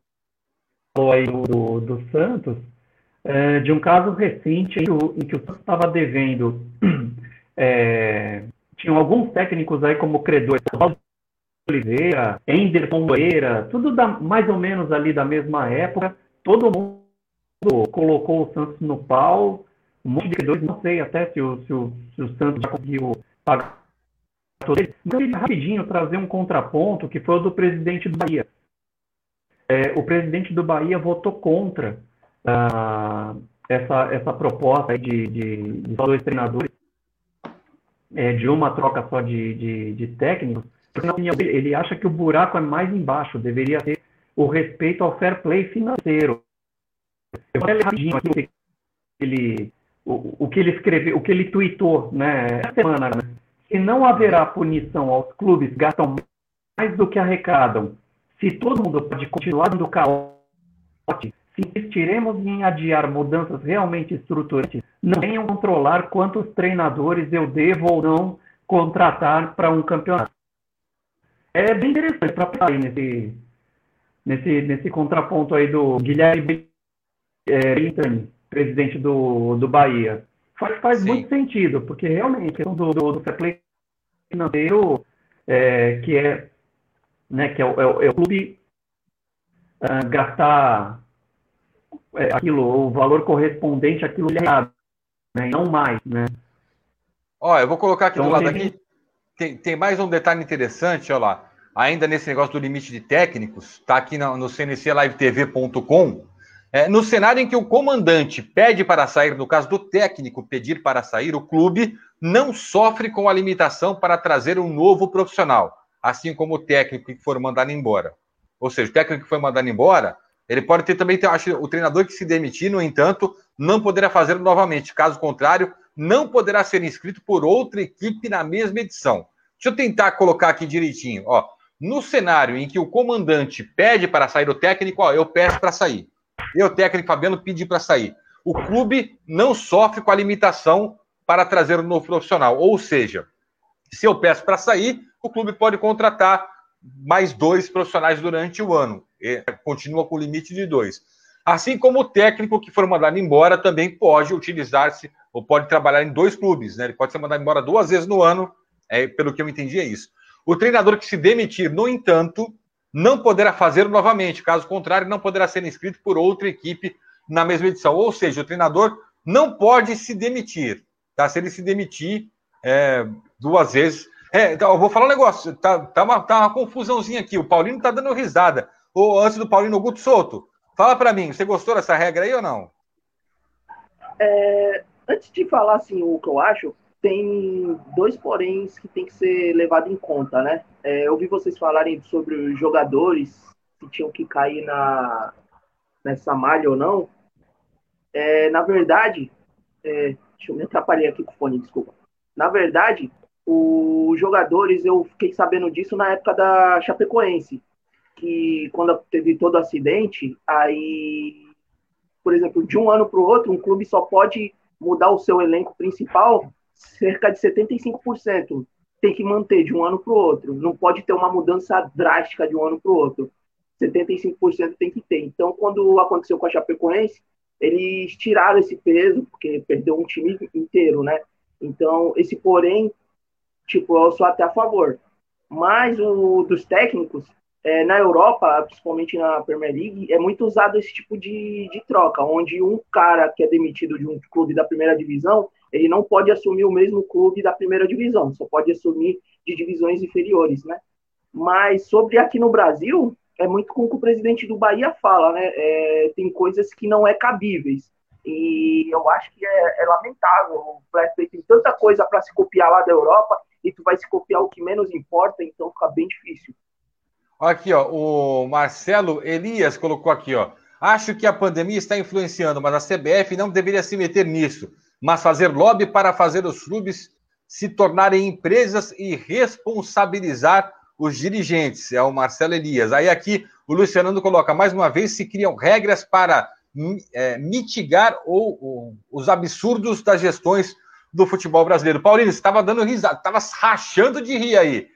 S18: falou aí do, do, do Santos, é, de um caso recente em que o, em que o Santos estava devendo. é, tinham alguns técnicos aí como credores, Oliveira, Enderson Moreira, tudo da, mais ou menos ali da mesma época. Todo mundo colocou o Santos no pau, um monte de credores, não sei até se o, se o, se o Santos já conseguiu pagar todos eles. Então, eu rapidinho trazer um contraponto que foi o do presidente do Bahia. É, o presidente do Bahia votou contra ah, essa, essa proposta de, de, de só dois treinadores, é, de uma troca só de, de, de técnicos, ele acha que o buraco é mais embaixo, deveria ter o respeito ao fair play financeiro. Eu vou rapidinho aqui ele, o, o que ele escreveu, o que ele tweetou né, essa semana, né? Se não haverá punição aos clubes gastam mais do que arrecadam, se todo mundo pode continuar dando calote se insistiremos em adiar mudanças realmente estruturantes, não venham controlar quantos treinadores eu devo ou não contratar para um campeonato. É bem interessante para pensar nesse, nesse, nesse contraponto aí do Guilherme é, Bentani, presidente do, do Bahia. Faz, faz muito sentido, porque realmente a questão do, do, do fair financeiro, é, que é, né, que é o, é é o clube uh, gastar é, aquilo, o valor correspondente àquilo que é né, não mais, né?
S9: Ó, eu vou colocar aqui
S18: Então,
S9: do lado
S18: tem-
S9: aqui. Tem, tem mais um detalhe interessante, ó lá. Ainda nesse negócio do limite de técnicos, tá aqui no, no cnclivetv.com. É, no cenário em que o comandante pede para sair, no caso do técnico pedir para sair, o clube não sofre com a limitação para trazer um novo profissional, assim como o técnico que for mandado embora. Ou seja, o técnico que foi mandado embora, ele pode ter também, acho, o treinador que se demitir, no entanto, não poderá fazê-lo novamente. Caso contrário, não poderá ser inscrito por outra equipe na mesma edição. Deixa eu tentar colocar aqui direitinho. Ó, no cenário em que o comandante pede para sair o técnico, ó, eu peço para sair. Eu, técnico Fabiano, pedi para sair. O clube não sofre com a limitação para trazer um novo profissional. Ou seja, se eu peço para sair, o clube pode contratar mais dois profissionais durante o ano. E continua com o limite de dois. Assim como o técnico que for mandado embora também pode utilizar-se ou pode trabalhar em dois clubes, né? Ele pode ser mandado embora duas vezes no ano, é, pelo que eu entendi é isso. O treinador que se demitir, no entanto, não poderá fazê-lo novamente. Caso contrário, não poderá ser inscrito por outra equipe na mesma edição. Ou seja, o treinador não pode se demitir. Tá? Se ele se demitir é, duas vezes. É, então, eu vou falar um negócio. Tá, tá, uma, tá uma confusãozinha aqui. O Paulino tá dando risada. Ô, antes do Paulino, o Guto Souto, fala para mim, você gostou dessa regra aí ou não?
S8: É, antes de falar assim o que eu acho, tem dois poréns que tem que ser levado em conta, né? É, eu ouvi vocês falarem sobre os jogadores que tinham que cair na, nessa malha ou não. É, na verdade, é, deixa eu me atrapalhar aqui com o fone, desculpa. Na verdade, os jogadores, eu fiquei sabendo disso na época da Chapecoense, que quando teve todo o acidente, aí por exemplo, de um ano para o outro, um clube só pode mudar o seu elenco principal cerca de 75%. Tem que manter de um ano para o outro. Não pode ter uma mudança drástica de um ano para o outro. 75% tem que ter. Então, quando aconteceu com a Chapecoense, eles tiraram esse peso, porque perdeu um time inteiro, né? Então, esse porém, tipo, eu sou até a favor. Mas o dos técnicos, é, na Europa, principalmente na Premier League, é muito usado esse tipo de, de troca, onde um cara que é demitido de um clube da primeira divisão, ele não pode assumir o mesmo clube da primeira divisão, só pode assumir de divisões inferiores, né? Mas sobre aqui no Brasil, é muito com o que o presidente do Bahia fala, né? É, tem coisas que não é cabíveis. E eu acho que é, é lamentável. Tem tanta coisa para se copiar lá da Europa e tu vai se copiar o que menos importa, então fica bem difícil.
S9: Aqui, ó, o Marcelo Elias colocou aqui, ó. Acho que a pandemia está influenciando, mas a CBF não deveria se meter nisso, mas fazer lobby para fazer os clubes se tornarem empresas e responsabilizar os dirigentes. É o Marcelo Elias. Aí aqui o Luciano coloca, mais uma vez, se criam regras para é, mitigar ou, ou, os absurdos das gestões do futebol brasileiro. Paulino, você estava dando risada, estava rachando de rir aí.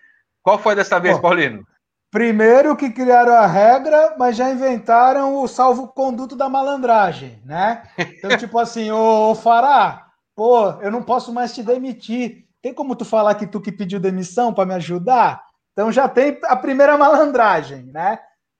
S9: Qual foi dessa vez,
S5: Bom,
S9: Paulino?
S5: Primeiro que criaram a regra, mas já inventaram o salvo-conduto da malandragem, né? Então, tipo assim, ô, ô Fará, pô, eu não posso mais te demitir. Tem como tu falar que tu que pediu demissão para me ajudar? Então já tem a primeira malandragem, né?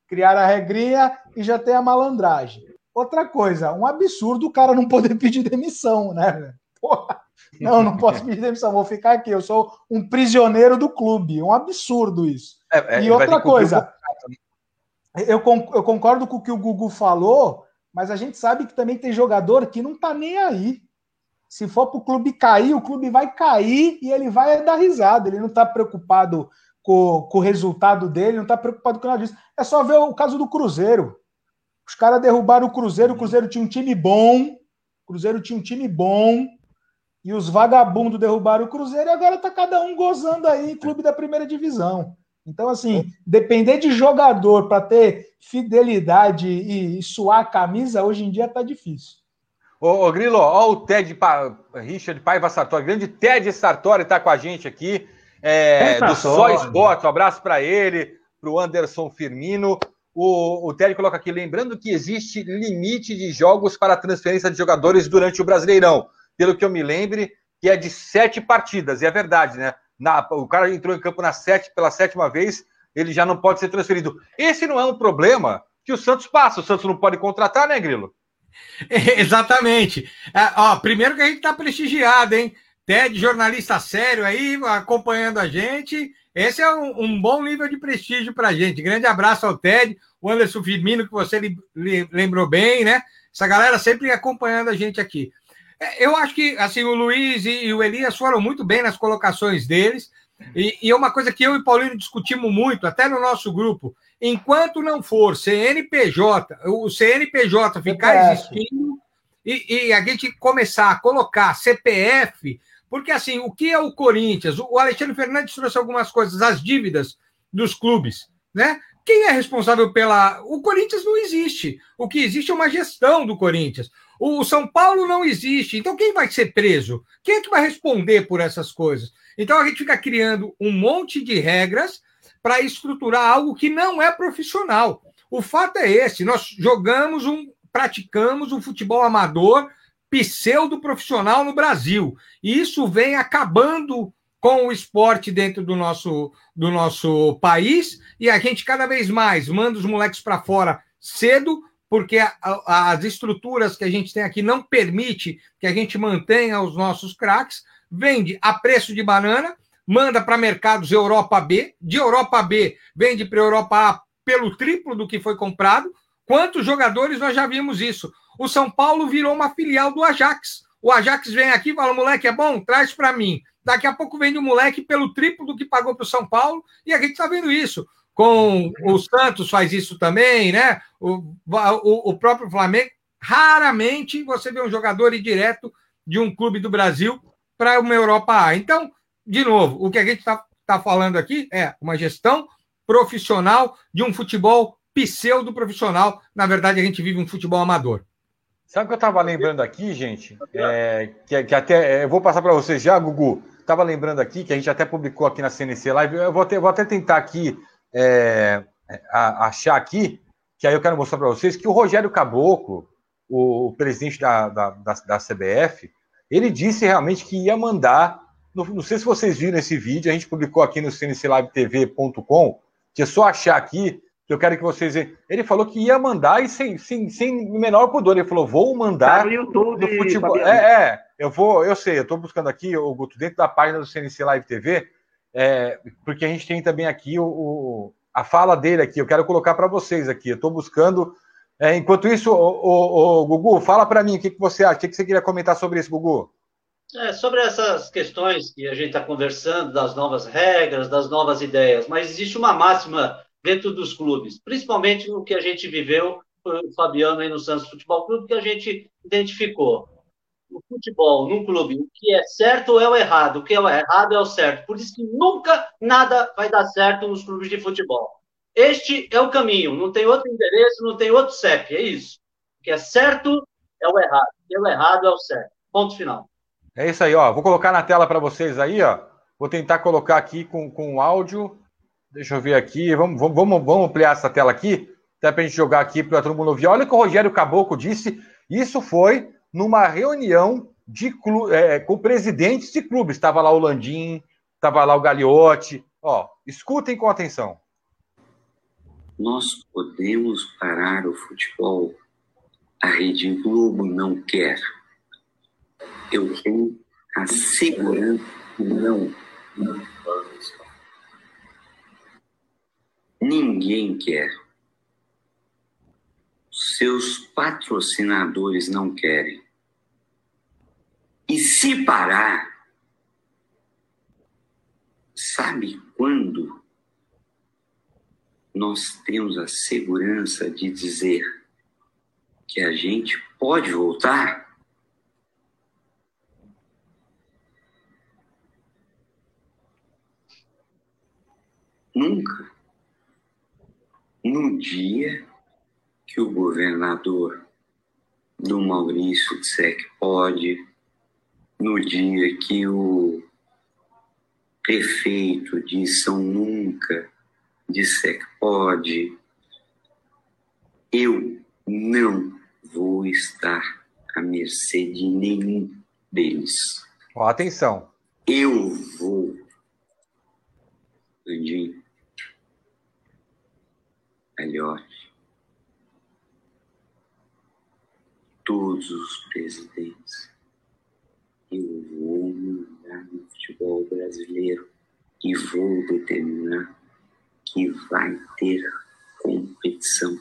S5: Criaram a regrinha e já tem a malandragem. Outra coisa, um absurdo o cara não poder pedir demissão, né? Porra, não, não posso pedir demissão, vou ficar aqui. Eu sou um prisioneiro do clube. Um absurdo isso.
S9: É, é,
S5: e outra coisa, eu, eu concordo com o que o Gugu falou, mas a gente sabe que também tem jogador que não tá nem aí. Se for para o clube cair, o clube vai cair e ele vai dar risada. Ele não está preocupado com, com, o resultado dele, não está preocupado com nada disso. É só ver o caso do Cruzeiro. Os caras derrubaram o Cruzeiro, o Cruzeiro tinha um time bom, o Cruzeiro tinha um time bom, e os vagabundos derrubaram o Cruzeiro e agora tá cada um gozando aí em clube da primeira divisão. Então, assim, depender de jogador para ter fidelidade e, e suar a camisa, hoje em dia tá difícil.
S9: Ô, ô Grilo, ó o Ted pa... Richard Paiva Sartori, grande Ted Sartori tá com a gente aqui, é, do Só Esporte, um abraço para ele, para o Anderson Firmino. O, o Ted coloca aqui, lembrando que existe limite de jogos para transferência de jogadores durante o Brasileirão. Pelo que eu me lembre, que é de sete partidas, e é verdade, né? Na, o cara entrou em campo na sete, pela sétima vez, ele já não pode ser transferido. Esse não é um problema que o Santos passa. O Santos não pode contratar, né, Grilo?
S16: Exatamente. É, ó, primeiro que a gente está prestigiado, hein? Ted, jornalista sério aí, acompanhando a gente. Esse é um, um bom nível de prestígio para a gente. Grande abraço ao Ted, o Anderson Firmino, que você li, li, lembrou bem, né? Essa galera sempre acompanhando a gente aqui. É, eu acho que assim o Luiz e, o Elias foram muito bem nas colocações deles. E, e é uma coisa que eu e Paulino discutimos muito, até no nosso grupo. Enquanto não for CNPJ, o CNPJ ficar existindo e, e, a gente começar a colocar CPF, porque assim, o que é o Corinthians? O Alexandre Fernandes trouxe algumas coisas, as dívidas dos clubes, né? Quem é responsável pela. O Corinthians não existe. O que existe é uma gestão do Corinthians. O São Paulo não existe. Então, quem vai ser preso? Quem é que vai responder por essas coisas? Então, a gente fica criando um monte de regras para estruturar algo que não é profissional. O fato é esse: nós jogamos um, praticamos um futebol amador pseudo profissional no Brasil. E isso vem acabando com o esporte dentro do nosso, do nosso país, e a gente cada vez mais manda os moleques para fora cedo, porque a, a, as estruturas que a gente tem aqui não permite que a gente mantenha os nossos craques, vende a preço de banana, manda para mercados Europa B, de Europa B vende para Europa A pelo triplo do que foi comprado. Quantos jogadores nós já vimos isso? O São Paulo virou uma filial do Ajax. O Ajax vem aqui e fala: moleque, é bom? Traz para mim. Daqui a pouco vende o moleque pelo triplo do que pagou para o São Paulo, e a gente está vendo isso. Com o Santos faz isso também, né? O, o, o próprio Flamengo. Raramente você vê um jogador ir direto de um clube do Brasil para uma Europa A. Então, de novo, o que a gente está tá falando aqui é uma gestão profissional de um futebol pseudo-profissional. Na verdade, a gente vive um futebol amador.
S9: Sabe o que eu estava lembrando aqui, gente? É, que, que, até. Eu vou passar para vocês já, Gugu. Estava lembrando aqui que a gente até publicou aqui na CNC Live. Eu vou, vou até tentar aqui é, a, achar aqui, que aí eu quero mostrar para vocês que o Rogério Caboclo, o, o presidente da, da, da, da CBF, ele disse realmente que ia mandar não, não, sei se vocês viram esse vídeo, a gente publicou aqui no cnclivetv.com, que é só achar aqui, que eu quero que vocês. Ele falou que ia mandar e sem, sem, sem menor pudor. Ele falou: vou mandar. Tá no YouTube, no futebol. É, é, eu vou, eu sei, eu estou buscando aqui, o Guto, dentro da página do CNC Live TV, é, porque a gente tem também aqui o, o a fala dele aqui, eu quero colocar para vocês aqui. Eu estou buscando. É, enquanto isso, o, o, Gugu, fala para mim o que, que você acha, o que, que você queria comentar sobre isso, Gugu?
S17: É, sobre essas questões que a gente está conversando, das novas regras, das novas ideias, mas existe uma máxima dentro dos clubes, principalmente no que a gente viveu, o Fabiano aí no Santos Futebol Clube, que a gente identificou. No futebol, num clube, o que é certo é o errado, o que é o errado é o certo. Por isso que nunca nada vai dar certo nos clubes de futebol. Este é o caminho, não tem outro endereço, não tem outro CEP, é isso. O que é certo é o errado, o que é o errado é o certo. Ponto final.
S9: É isso aí, ó. Vou colocar na tela para vocês aí, ó. Vou tentar colocar aqui com, com áudio. Deixa eu ver aqui. Vamos, vamos, vamos ampliar essa tela aqui, até para a gente jogar aqui para todo mundo ouvir. Olha o que o Rogério Caboclo disse. Isso foi numa reunião de clu... É, com presidentes de clubes. Estava lá o Landim, estava lá o Gagliotti. Ó, escutem com atenção.
S20: Nós podemos parar o futebol. A Rede Globo não quer eu tenho a segurança que não. Ninguém quer. Seus patrocinadores não querem. E se parar, sabe quando nós temos a segurança de dizer que a gente pode voltar? Nunca. No dia que o governador do Maurício disser que pode, no dia que o prefeito de São Nunca disser que pode, eu não vou estar à mercê de nenhum deles.
S9: Ó, atenção.
S20: Eu vou, Andinho, Alhote, todos os presidentes, eu vou mandar no futebol brasileiro e vou determinar que vai ter competição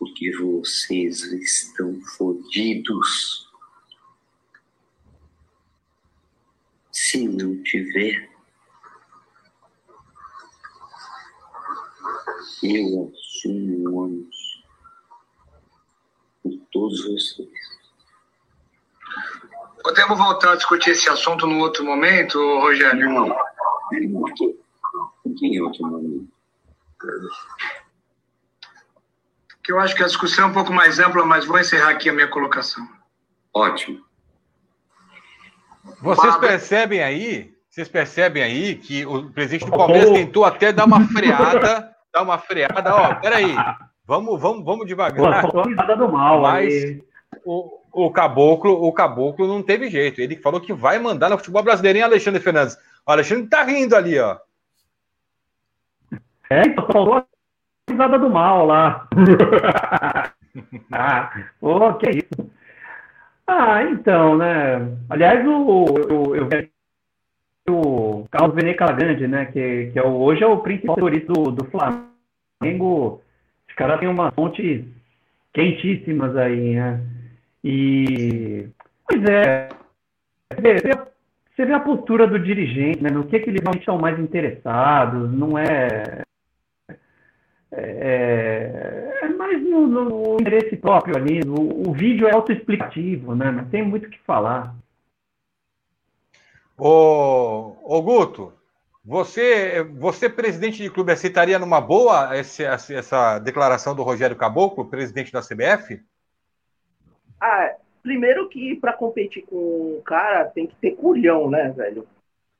S20: porque vocês estão fodidos. Se não tiver, eu assumo o ônus por todos vocês.
S21: Podemos voltar a discutir esse assunto num outro momento, Rogério?
S20: Não, não. Em outro momento
S21: que eu acho que a discussão é um pouco mais ampla, mas vou encerrar aqui a minha colocação.
S20: Ótimo.
S9: Vocês percebem aí, vocês percebem aí que o presidente do Palmeiras tentou até dar uma freada, dar uma freada, ó, peraí, vamos, vamos, vamos devagar.
S18: Pô, do mal,
S9: mas o, o caboclo, o caboclo não teve jeito. Ele falou que vai mandar no futebol brasileiro em Alexandre Fernandes. O Alexandre tá rindo ali, ó.
S18: É, então falou risada do mal lá. ah, oh, que isso. Ah, então, né? Aliás, o, eu, eu, o Carlos Veneca Grande, né? Que, que é o, hoje é o principal terrorista do, do Flamengo. Os caras têm umas fontes quentíssimas aí, né? E. Pois é. Você vê, a postura do dirigente, né? No que, que eles realmente estão mais interessados, não é é, é mais no, no, interesse próprio ali. O, o vídeo é autoexplicativo, né? Não tem muito o que falar.
S9: Ô, ô Guto, você, você, presidente de clube, aceitaria numa boa esse, essa declaração do Rogério Caboclo, presidente da CBF?
S8: Ah, primeiro que para competir com o cara tem que ter culhão, né, velho?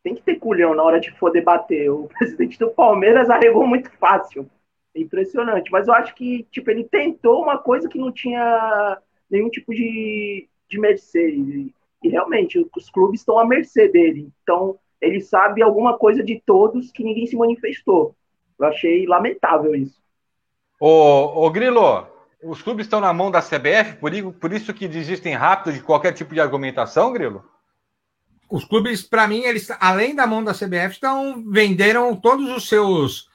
S8: Tem que ter culhão na hora de for debater. O presidente do Palmeiras arregou muito fácil impressionante. Mas eu acho que, tipo, ele tentou uma coisa que não tinha nenhum tipo de, de mercê. E, e realmente, os clubes estão à mercê dele. Então, ele sabe alguma coisa de todos que ninguém se manifestou. Eu achei lamentável isso.
S9: Ô, ô Grilo, os clubes estão na mão da CBF, por, por isso que desistem rápido de qualquer tipo de argumentação, Grilo?
S16: Os clubes, para mim, eles, além da mão da CBF, estão venderam todos os seus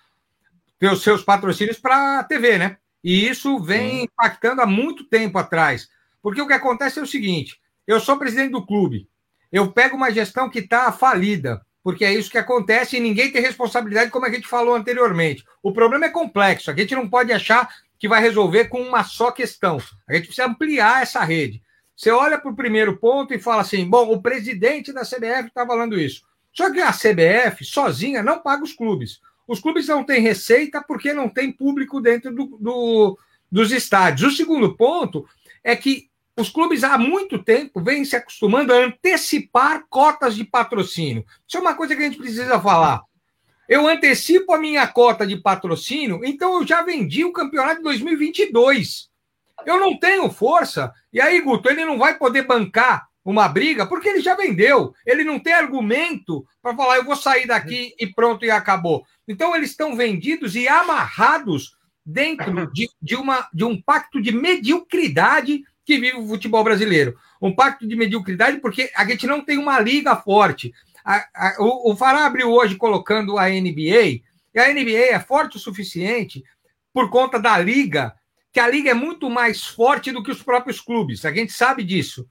S16: os seus patrocínios para a TV, né? E isso vem impactando há muito tempo atrás. Porque o que acontece é o seguinte: eu sou presidente do clube, eu pego uma gestão que está falida, porque é isso que acontece e ninguém tem responsabilidade, como a gente falou anteriormente. O problema é complexo, a gente não pode achar que vai resolver com uma só questão. A gente precisa ampliar essa rede. Você olha para o primeiro ponto e fala assim: bom, o presidente da CBF está falando isso. Só que a CBF sozinha não paga os clubes. Os clubes não têm receita porque não tem público dentro do, do, dos estádios. O segundo ponto é que os clubes há muito tempo vêm se acostumando a antecipar cotas de patrocínio. Isso é uma coisa que a gente precisa falar. Eu antecipo a minha cota de patrocínio, então eu já vendi o campeonato de 2022. Eu não tenho força. E aí, Guto, ele não vai poder bancar uma briga porque ele já vendeu. Ele não tem argumento para falar, eu vou sair daqui e pronto, e acabou. Então, eles estão vendidos e amarrados dentro de, de, uma, de um pacto de mediocridade que vive o futebol brasileiro. Um pacto de mediocridade porque a gente não tem uma liga forte. A, a, o, o Fará abriu hoje colocando a NBA, e a NBA é forte o suficiente por conta da liga, que a liga é muito mais forte do que os próprios clubes. A gente sabe disso.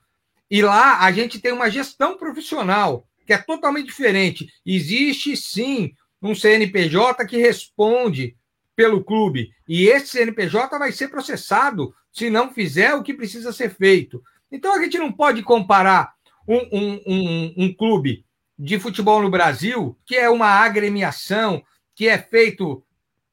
S16: E lá a gente tem uma gestão profissional que é totalmente diferente. Existe sim um CNPJ que responde pelo clube. E esse CNPJ vai ser processado se não fizer o que precisa ser feito. Então a gente não pode comparar um, um, um, um clube de futebol no Brasil, que é uma agremiação, que é feito,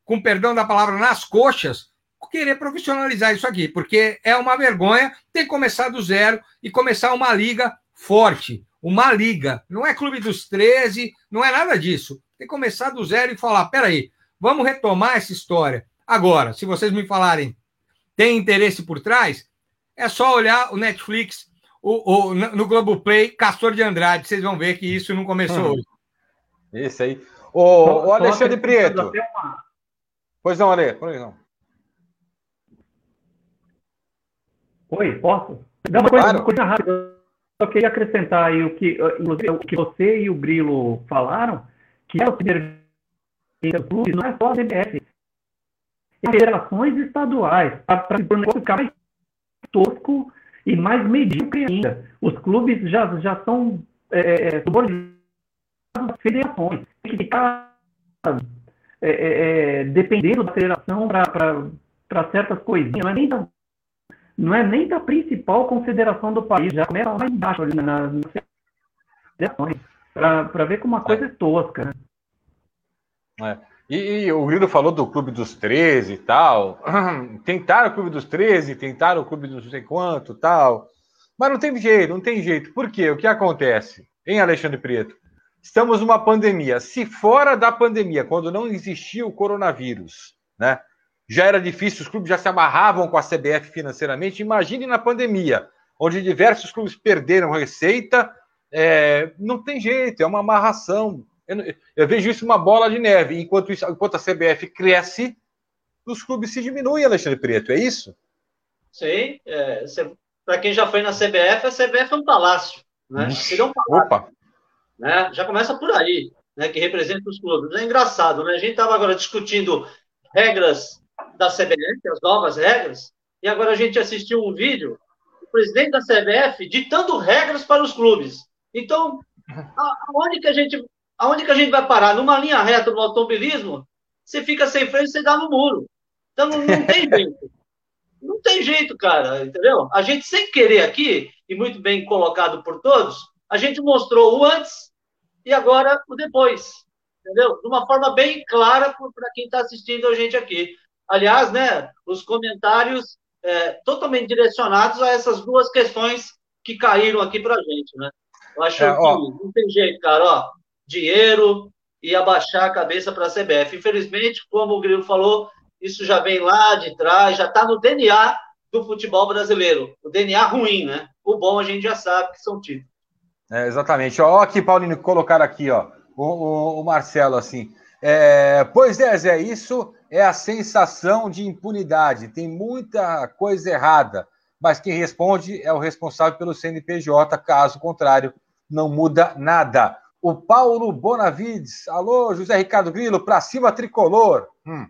S16: com perdão da palavra, nas coxas, querer profissionalizar isso aqui, porque é uma vergonha ter que começar do zero e começar uma liga forte, uma liga. Não é clube dos 13, não é nada disso. Tem que começar do zero e falar: peraí, vamos retomar essa história. Agora, se vocês me falarem, tem interesse por trás, é só olhar o Netflix, o, o, no Globoplay, Castor de Andrade, vocês vão ver que isso não começou
S9: Hum.
S16: hoje.
S9: Esse aí. O,
S16: Só-
S9: o
S16: só
S9: Alexandre Prieto.
S16: uma-
S9: Pois não, Ale. Pois não.
S18: Oi, posso? Dá uma coisa,
S9: Claro.
S18: uma coisa rápida. Eu só queria acrescentar aí o que, eh, o que você e o Grilo falaram, que é o primeiro clube, não é só a CBF. É federações estaduais, para o negócio ficar mais tosco e mais medíocre ainda. Os clubes já, já são é, é, subordinados às federações. Tem que ficar é, é, é, dependendo da federação para certas coisinhas. Não é nem da, não é nem da principal confederação do país, já começa lá embaixo ali na- nas federações, para ver como uma coisa é tosca. né?
S9: É. E, e o Grilo falou do Clube dos 13 e tal. Tentaram o Clube dos 13, tentaram o Clube dos não sei quanto tal. Mas não tem jeito, não tem jeito. Por quê? O que acontece? Hein, Alexandre Preto? Estamos numa pandemia. Se fora da pandemia, quando não existia o coronavírus, né? Já era difícil, os clubes já se amarravam com a CBF financeiramente. Imagine na pandemia, onde diversos clubes perderam receita. é, não tem jeito, é uma amarração. Eu, eu vejo isso uma bola de neve. Enquanto, isso, enquanto a CBF cresce, os clubes se diminuem, Alexandre Preto, é isso?
S17: Sim, é, para quem já foi na CBF, a CBF é um palácio. Né? Ele é um palácio,
S9: Opa!
S17: né? Já começa por aí, né? que representa os clubes. É engraçado, né? A gente estava agora discutindo regras da CBF, as novas regras, e agora a gente assistiu um vídeo do presidente da CBF ditando regras para os clubes. Então, a- aonde que a gente, aonde que a gente vai parar? Numa linha reta no automobilismo, você fica sem freio, você dá no muro. Então não, não tem jeito. Não tem jeito, cara, entendeu? A gente, sem querer aqui, e muito bem colocado por todos, a gente mostrou o antes e agora o depois, entendeu? De uma forma bem clara para quem está assistindo a gente aqui. Aliás, né, os comentários é, totalmente direcionados a essas duas questões que caíram aqui para a gente, né? Eu acho
S9: É,
S17: que
S9: ó.
S17: não tem jeito, cara, ó, dinheiro e abaixar a cabeça para a CBF. Infelizmente, como o Grilo falou, isso já vem lá de trás, já está no DNA do futebol brasileiro. O DNA ruim, né? O bom a gente já sabe que são títulos.
S9: É, exatamente. Ó, aqui, Paulinho, colocaram aqui, ó, o, o- o Marcelo, assim. É, pois é, Zé, isso é a sensação de impunidade. Tem muita coisa errada, mas quem responde é o responsável pelo CNPJ. Caso contrário, não muda nada. O Paulo Bonavides, alô, José Ricardo Grilo, pra cima tricolor. Hum.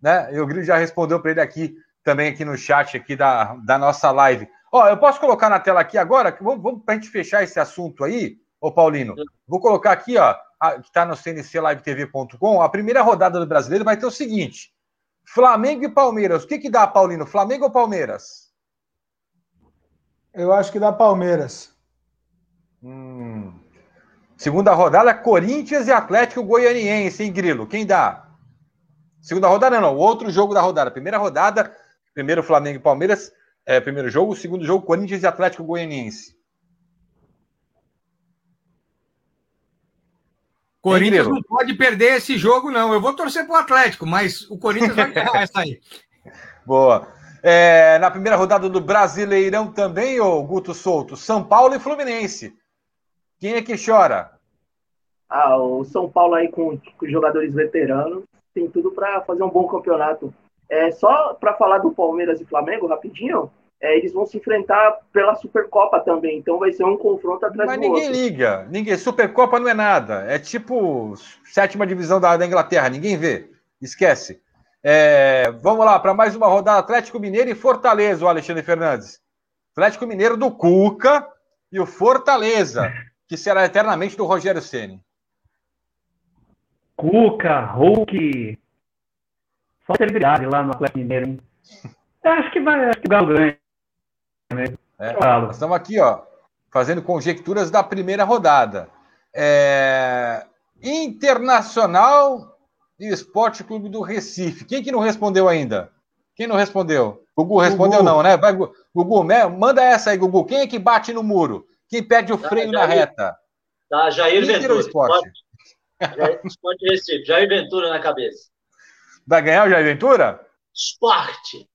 S9: Né? E o Grilo já respondeu para ele aqui, também aqui no chat aqui da, da nossa live. Ó, eu posso colocar na tela aqui agora? que Vamos, vamos para a gente fechar esse assunto aí, ô Paulino. Vou colocar aqui, ó, a- que está no cnclivetv.com. A primeira rodada do brasileiro vai ter o seguinte: Flamengo e Palmeiras. O que, que dá, Paulino? Flamengo ou Palmeiras?
S5: Eu acho que dá Palmeiras.
S9: Hum. Segunda rodada, Corinthians e Atlético Goianiense, hein, Grilo? Quem dá? Segunda rodada, não, o outro jogo da rodada. Primeira rodada, primeiro Flamengo e Palmeiras, é, primeiro jogo. Segundo jogo, Corinthians e Atlético Goianiense.
S16: Corinthians não pode perder esse jogo, não. Eu vou torcer pro Atlético, mas o Corinthians vai ganhar essa aí.
S9: Boa. É, na primeira rodada do Brasileirão também, ô Guto Souto, São Paulo e Fluminense. Quem é que chora?
S8: Ah, o São Paulo aí com, com jogadores veteranos tem tudo para fazer um bom campeonato. É, só para falar do Palmeiras e Flamengo, rapidinho, é, eles vão se enfrentar pela Supercopa também, então vai ser um confronto atrás
S9: Mas
S8: do
S9: ninguém
S8: outro.
S9: liga. Ninguém. Supercopa não é nada. É tipo sétima divisão da, da Inglaterra. Ninguém vê. Esquece. É, vamos lá para mais uma rodada. Atlético Mineiro e Fortaleza, o Alexandre Fernandes. Atlético Mineiro do Cuca e o Fortaleza, que será eternamente do Rogério Ceni.
S18: Cuca, Hulk. Só celebridade lá no Atlético Mineiro. hein? Acho que vai, acho que o Galo ganha. Né?
S9: É, nós estamos aqui, ó, fazendo conjecturas da primeira rodada. É, Internacional Esporte Clube do Recife. Quem que não respondeu ainda? Quem não respondeu? Gugu respondeu Gugu. não, né? Vai, Gugu, manda essa aí, Gugu. Quem é que bate no muro? Quem perde o tá, freio na reta?
S17: Tá, Jair Quem Ventura. Esporte? Jair, esporte Recife. Jair Ventura na cabeça.
S9: Vai ganhar o Jair Ventura?
S17: Esporte.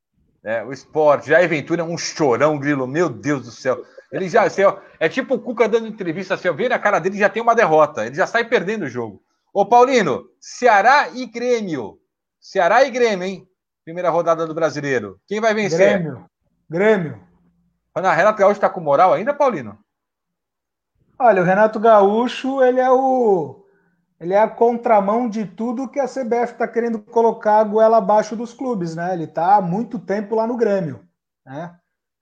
S9: É, o esporte. Jair Ventura é um chorão, Grilo. Meu Deus do céu. Ele já, assim, ó, é tipo o Cuca dando entrevista, assim, ó, vê na cara dele já tem uma derrota. Ele já sai perdendo o jogo. Ô, Paulino, Ceará e Grêmio. Ceará e Grêmio, hein? Primeira rodada do Brasileiro. Quem vai vencer?
S5: Grêmio. Grêmio.
S9: Na Renato Gaúcho tá com moral ainda, Paulino?
S5: Olha, o Renato Gaúcho, ele é o ele é a contramão de tudo que a CBF está querendo colocar a goela abaixo dos clubes, né? Ele está há muito tempo lá no Grêmio, né?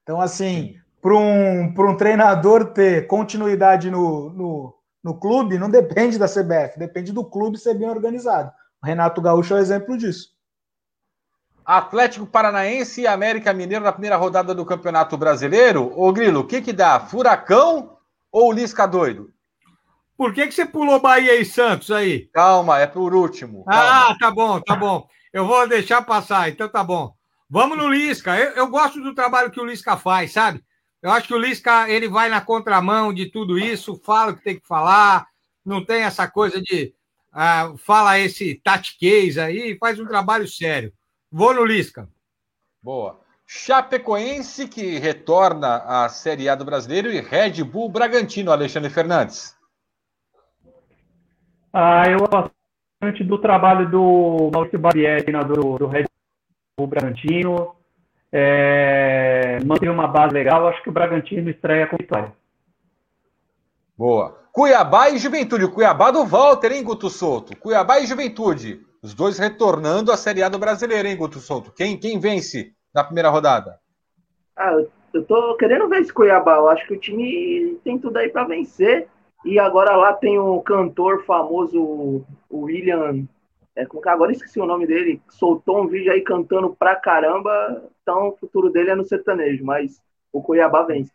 S5: Então, assim, para um, um treinador ter continuidade no, no, no clube, não depende da CBF, depende do clube ser bem organizado. O Renato Gaúcho é um exemplo disso.
S9: Atlético Paranaense e América Mineiro na primeira rodada do Campeonato Brasileiro. Ô Grilo, o que que dá? Furacão ou Lisca doido?
S16: Por que, que você pulou Bahia e Santos aí?
S9: Calma, é por último.
S16: Calma. Ah, tá bom, tá bom. Eu vou deixar passar, então tá bom. Vamos no Lisca. Eu, eu gosto do trabalho que o Lisca faz, sabe? Eu acho que o Lisca ele vai na contramão de tudo isso, fala o que tem que falar, não tem essa coisa de uh, fala esse tatiquês aí, faz um trabalho sério. Vou no Lisca.
S9: Boa. Chapecoense, que retorna à Série A do Brasileiro, e Red Bull Bragantino, Alexandre Fernandes.
S18: Ah, eu bastante do trabalho do Maurício Barbieri, do, do Red Bull Bragantino. É, uma base legal, acho que o Bragantino estreia com vitória.
S9: Boa. Cuiabá e Juventude. O Cuiabá do Walter, hein, Guto Souto? Cuiabá e Juventude. Os dois retornando à Série A do Brasileiro, hein, Guto Souto? Quem, quem vence na primeira rodada?
S8: Ah, eu tô querendo ver esse Cuiabá. Eu acho que o time tem tudo aí para vencer. E agora lá tem um cantor famoso, o William. É, agora esqueci o nome dele. Soltou um vídeo aí cantando pra caramba. Então o futuro dele é no sertanejo, mas o Cuiabá vence.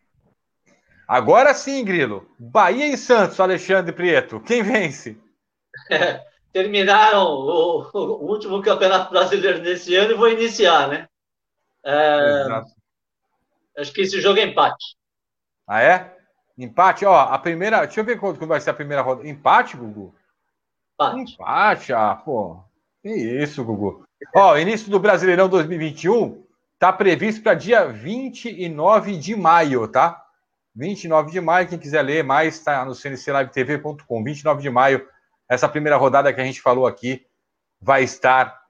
S9: Agora sim, Grilo. Bahia e Santos, Alexandre Prieto. Quem vence?
S17: É, terminaram o, o, último campeonato brasileiro desse ano e vou iniciar, né? É, acho que esse jogo é empate.
S9: Ah, é? Empate, ó, a primeira. Deixa eu ver quando vai ser a primeira roda. Empate, Gugu? Empate. Empate, ah, pô. Que isso, Gugu. Ó, início do Brasileirão 2021 tá previsto para dia 29 de maio, tá? 29 de maio, quem quiser ler mais, está no cnclivetv.com. 29 de maio, essa primeira rodada que a gente falou aqui vai estar,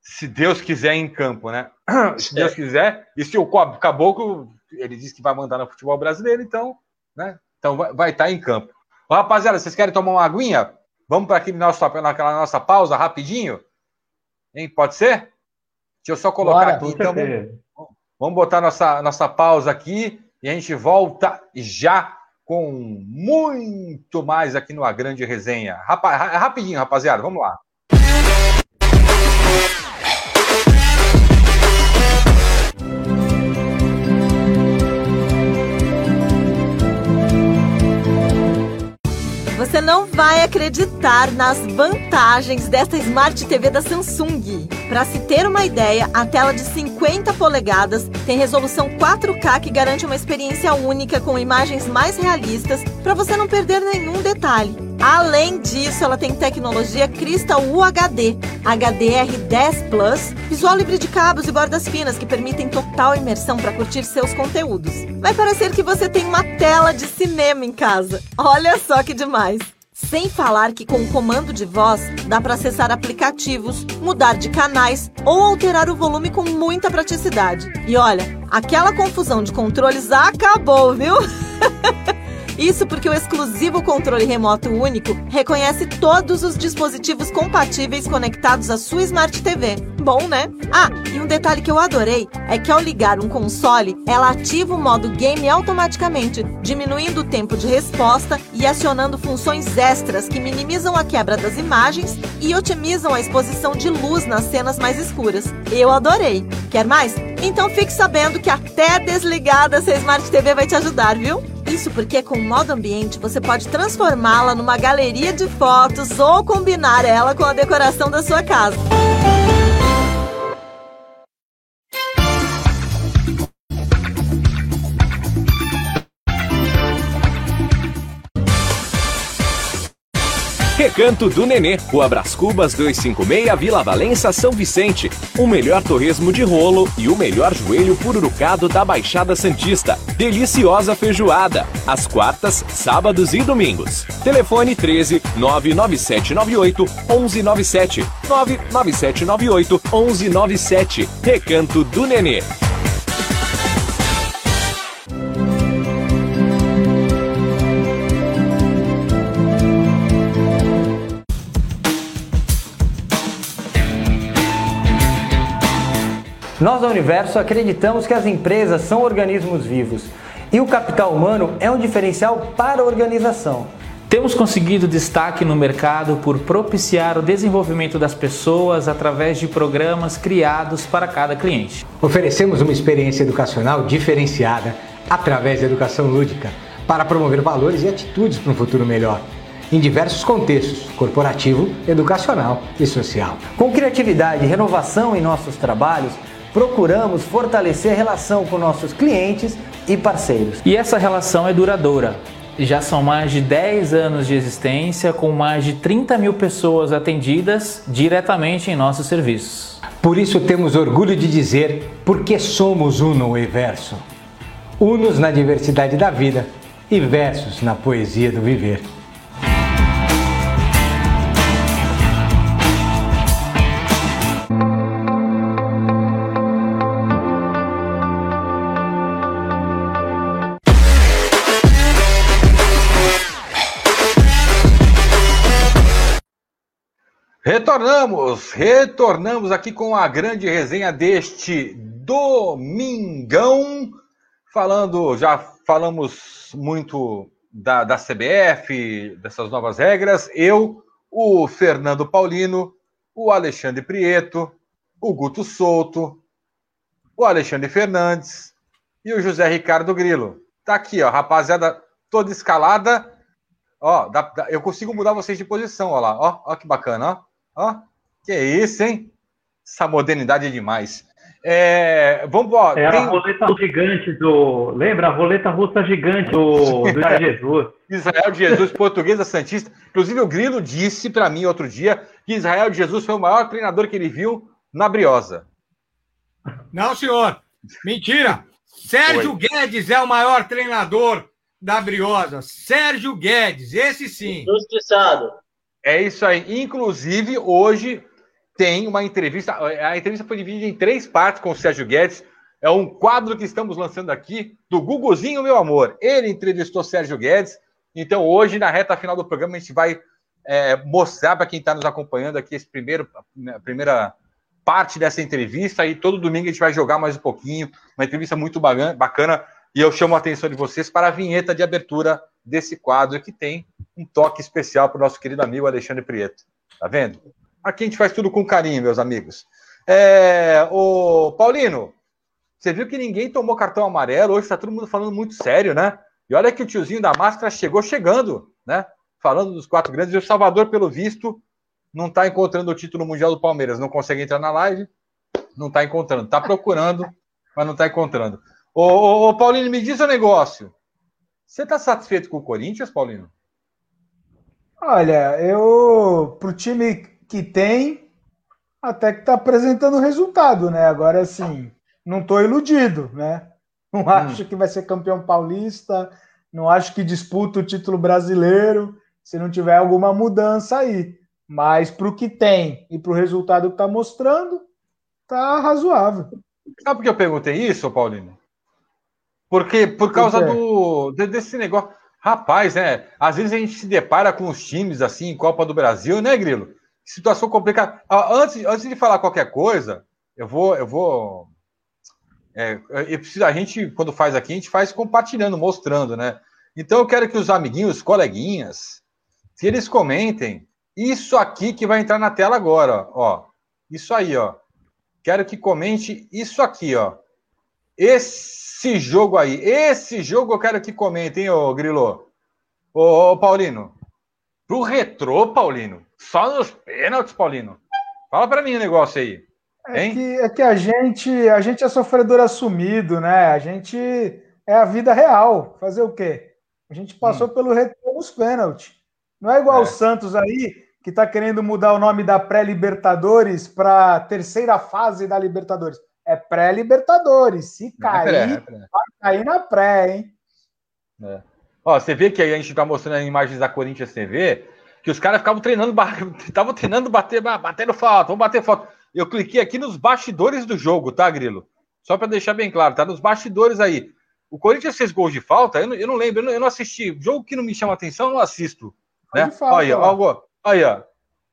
S9: se Deus quiser, em campo, né? Se Deus quiser, e se o Caboclo, ele disse que vai mandar no futebol brasileiro, então né? Então vai, vai estar tá em campo. Ô, rapaziada, vocês querem tomar uma aguinha? Vamos para aquele nosso, naquela nossa pausa rapidinho? Hein? Pode ser? Deixa eu só colocar Bora, aqui. Então, vamos, vamos botar nossa, nossa pausa aqui e a gente volta já com muito mais aqui no A Grande Resenha. Rapa, rapidinho, rapaziada, vamos lá.
S10: Você não vai acreditar nas vantagens desta Smart TV da Samsung. Para se ter uma ideia, a tela de 50 polegadas tem resolução 4K que garante uma experiência única com imagens mais realistas para você não perder nenhum detalhe. Além disso, ela tem tecnologia Crystal UHD, HDR10 Plus, visual livre de cabos e bordas finas que permitem total imersão para curtir seus conteúdos. Vai parecer que você tem uma tela de cinema em casa. Olha só que demais! Sem falar que com o comando de voz dá para acessar aplicativos, mudar de canais ou alterar o volume com muita praticidade. E olha, aquela confusão de controles acabou, viu? Isso porque o exclusivo controle remoto único reconhece todos os dispositivos compatíveis conectados à sua Smart TV. Bom, né? Ah, e um detalhe que eu adorei é que ao ligar um console, ela ativa o modo game automaticamente, diminuindo o tempo de resposta e acionando funções extras que minimizam a quebra das imagens e otimizam a exposição de luz nas cenas mais escuras. Eu adorei. Quer mais? Então fique sabendo que até desligada essa Smart TV vai te ajudar, viu? Isso porque com o modo ambiente você pode transformá-la numa galeria de fotos ou combinar ela com a decoração da sua casa.
S11: Recanto do Nenê, Rua Brás Cubas 256, Vila Valença, São Vicente. O melhor torresmo de rolo e o melhor joelho pururucado da Baixada Santista. Deliciosa feijoada, às quartas, sábados e domingos. Telefone 13 99798 1197 99798 1197. Recanto do Nenê.
S12: Nós da Universo acreditamos que as empresas são organismos vivos e o capital humano é um diferencial para a organização.
S13: Temos conseguido destaque no mercado por propiciar o desenvolvimento das pessoas através de programas criados para cada cliente.
S2: Oferecemos uma experiência educacional diferenciada através da educação lúdica para promover valores e atitudes para um futuro melhor em diversos contextos corporativo, educacional e social.
S12: Com criatividade e renovação em nossos trabalhos, procuramos fortalecer a relação com nossos clientes e parceiros.
S13: E essa relação é duradoura. Já são mais de 10 anos de existência, com mais de 30 mil pessoas atendidas diretamente em nossos serviços.
S2: Por isso temos orgulho de dizer porque somos Uno e Verso. Unos na diversidade da vida e versos na poesia do viver.
S9: Retornamos, retornamos aqui com a grande resenha deste domingão, falando, já falamos muito da, da CBF, dessas novas regras, eu, o Fernando Paulino, o Alexandre Prieto, o Guto Souto, o Alexandre Fernandes e o José Ricardo Grilo. Tá aqui, ó, rapaziada, toda escalada. Ó, dá, dá, eu consigo mudar vocês de posição, ó lá, ó, ó que bacana, ó. Ó, que isso, hein? Essa modernidade é demais. É, vamos
S18: embora. É tem... a roleta gigante do. Lembra? A roleta russa gigante do, do Israel Jesus.
S9: Israel de Jesus, portuguesa Santista. Inclusive, o Grilo disse para mim outro dia que Israel de Jesus foi o maior treinador que ele viu na Briosa.
S16: Não, senhor. Mentira. Sérgio Oi. Guedes é o maior treinador da Briosa. Sérgio Guedes, esse sim.
S17: Justiçado.
S9: É isso aí. Inclusive, hoje tem uma entrevista. A entrevista foi dividida em três partes com o Sérgio Guedes. É um quadro que estamos lançando aqui do Guguzinho, meu amor. Ele entrevistou Sérgio Guedes. Então, hoje, na reta final do programa, a gente vai é, mostrar para quem está nos acompanhando aqui esse primeiro, a primeira parte dessa entrevista. E todo domingo a gente vai jogar mais um pouquinho. Uma entrevista muito bacana. E eu chamo a atenção de vocês para a vinheta de abertura desse quadro que tem um toque especial para o nosso querido amigo Alexandre Prieto. Tá vendo? Aqui a gente faz tudo com carinho, meus amigos. É, o Paulino, você viu que ninguém tomou cartão amarelo, hoje está todo mundo falando muito sério, né? E olha que o tiozinho da máscara chegou chegando, né? Falando dos quatro grandes. E o Salvador, pelo visto, não está encontrando o título mundial do Palmeiras. Não consegue entrar na live, não está encontrando. Está procurando, mas não está encontrando. Ô, ô, ô, Paulino, me diz o um negócio. Você está satisfeito com o Corinthians, Paulino?
S5: Olha, eu pro time que tem, até que está apresentando resultado, né? Agora, assim, não estou iludido, né? Não hum. acho que vai ser campeão paulista, não acho que disputa o título brasileiro, se não tiver alguma mudança aí. Mas para o que tem e para o resultado que está mostrando, tá razoável.
S9: Sabe por que eu perguntei isso, Paulino? Porque por causa do desse negócio. Rapaz, né? Às vezes a gente se depara com os times assim em Copa do Brasil, né, Grilo? Situação complicada. Ah, antes, antes de falar qualquer coisa, eu vou, eu vou. É, eu preciso, a gente, quando faz aqui, a gente faz compartilhando, mostrando, né? Então eu quero que os amiguinhos, os coleguinhas, que eles comentem isso aqui que vai entrar na tela agora, ó. Isso aí, ó. Quero que comente isso aqui, ó. Esse jogo aí, esse jogo eu quero que comentem, ô Grilo. Ô, ô Paulino. Pro retrô, Paulino. Só nos pênaltis, Paulino. Fala para mim o um negócio aí.
S5: É que, é que, a gente a gente é sofredor assumido, né? A gente é a vida real. Fazer o quê? A gente passou hum. pelo retorno nos pênaltis. Não é igual é. o Santos aí, que está querendo mudar o nome da pré-Libertadores para terceira fase da Libertadores. É pré-Libertadores. Se cair, é pré, é pré. vai cair na pré, hein?
S9: É. Ó, você vê que a gente está mostrando as imagens da Corinthians TV, que os caras ficavam treinando, estavam treinando bater, batendo falta, vamos bater falta. Eu cliquei aqui nos bastidores do jogo, tá, Grilo? Só para deixar bem claro, tá nos bastidores aí. O Corinthians fez gols de falta, eu não, eu não lembro, eu não, eu não, assisti. Jogo que não me chama atenção, eu não assisto. Né? Falta, aí, ó, aí, ó.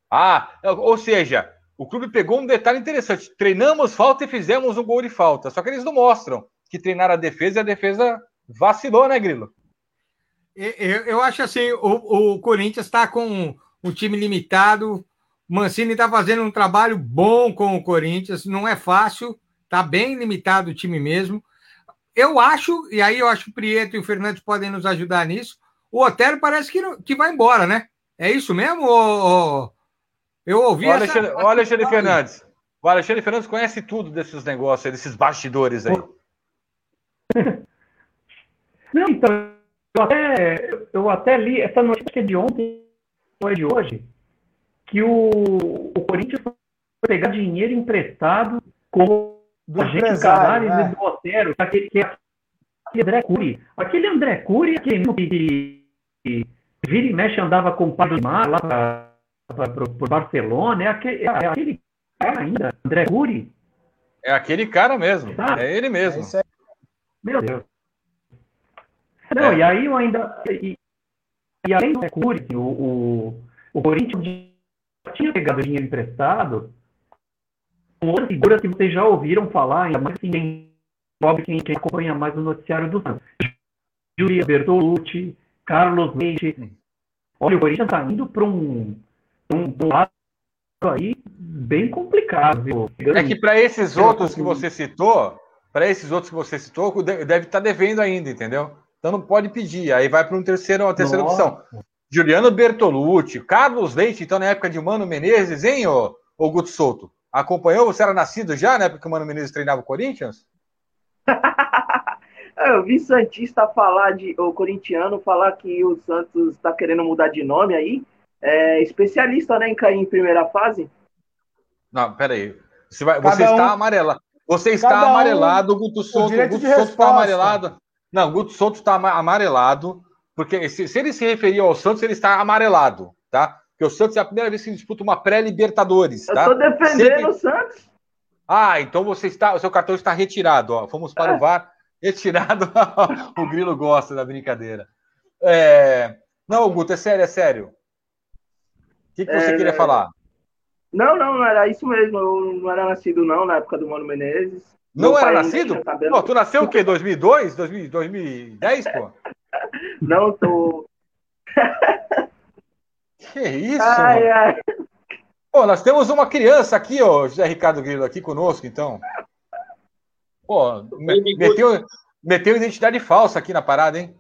S9: Ah, ou seja, o clube pegou um detalhe interessante. Treinamos falta e fizemos um gol de falta. Só que eles não mostram que treinaram a defesa e a defesa vacilou, né, Grilo?
S16: Eu, eu acho assim, o, o Corinthians está com um time limitado. Mancini está fazendo um trabalho bom com o Corinthians. Não é fácil, está bem limitado o time mesmo. Eu acho, e aí eu acho que o Prieto e o Fernandes podem nos ajudar nisso. O Otero parece que, que vai embora, né? É isso mesmo? Ou, eu ouvi.
S9: Olha, essa... Alexandre, Alexandre Fernandes. O Alexandre Fernandes conhece tudo desses negócios, desses bastidores aí.
S18: Não, então, eu até, eu até li essa notícia de ontem, ou de hoje, que o, o Corinthians foi pegar dinheiro emprestado com do agente Cavares né? e do Otero, aquele, que é aquele André Cury. Aquele André Cury, aquele que, que vira e mexe andava com o Pablo Mar lá para o Barcelona, é aquele, é aquele cara ainda, André Cury.
S9: É aquele cara mesmo, é ele mesmo. É
S18: Meu Deus. Não, é. e aí eu ainda. E, e além do Cury, o, o, o Corinthians tinha pegado dinheiro emprestado outra figura que vocês já ouviram falar, ainda mais quem, quem, quem acompanha mais o noticiário do Santos. Julia Bertolucci, Carlos Leite. Olha, o Corinthians está indo para um, um, um lado aí bem complicado. Viu?
S9: É que para esses outros que você citou, para esses outros que você citou, deve estar tá devendo ainda, entendeu? Então não pode pedir. Aí vai para um terceiro, uma terceira Nossa. opção. Juliano Bertolucci, Carlos Leite, então na época de Mano Menezes, hein, ô, ô Guto Souto? Acompanhou? Você era nascido já, né? Porque o Mano Menezes treinava o Corinthians?
S8: Eu vi Santista falar de. O corintiano falar que o Santos está querendo mudar de nome aí. É especialista, né, em cair em primeira fase?
S9: Não, peraí. Você, vai, você está um, amarela. Você está amarelado, um, Guto Souto. O Guto Souto está amarelado. Não, Guto Souto está amarelado, porque se, se ele se referir ao Santos, ele está amarelado, tá? Porque o Santos é a primeira vez que disputa uma pré-Libertadores.
S8: Tá? Eu tô defendendo Sempre... o Santos.
S9: Ah, então você está, o seu cartão está retirado. Ó. Fomos para é. o VAR, retirado. o Grilo gosta da brincadeira. É... Não, Guto, é sério, é sério. O que, que você é... queria falar?
S8: Não, não, não era isso mesmo. Eu não era nascido, não, na época do Mano Menezes.
S9: Não Meu era nascido? Pô, tu nasceu o quê? 2002? 2010, pô?
S8: Não, tô.
S9: Que isso? Ai, ai. Pô, nós temos uma criança aqui, ó, José Ricardo Grilo, aqui conosco, então. Pô, meteu, meteu identidade falsa aqui na parada, hein?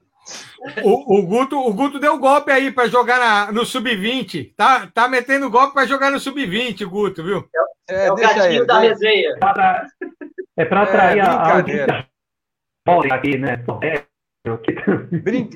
S16: O, o, Guto, o Guto deu golpe aí para jogar na, no sub-20. Tá, tá metendo golpe para jogar no sub-20, Guto, viu?
S17: É, é o gatinho da resenha.
S18: É para atrair é,
S9: a audiência aqui, né? Brin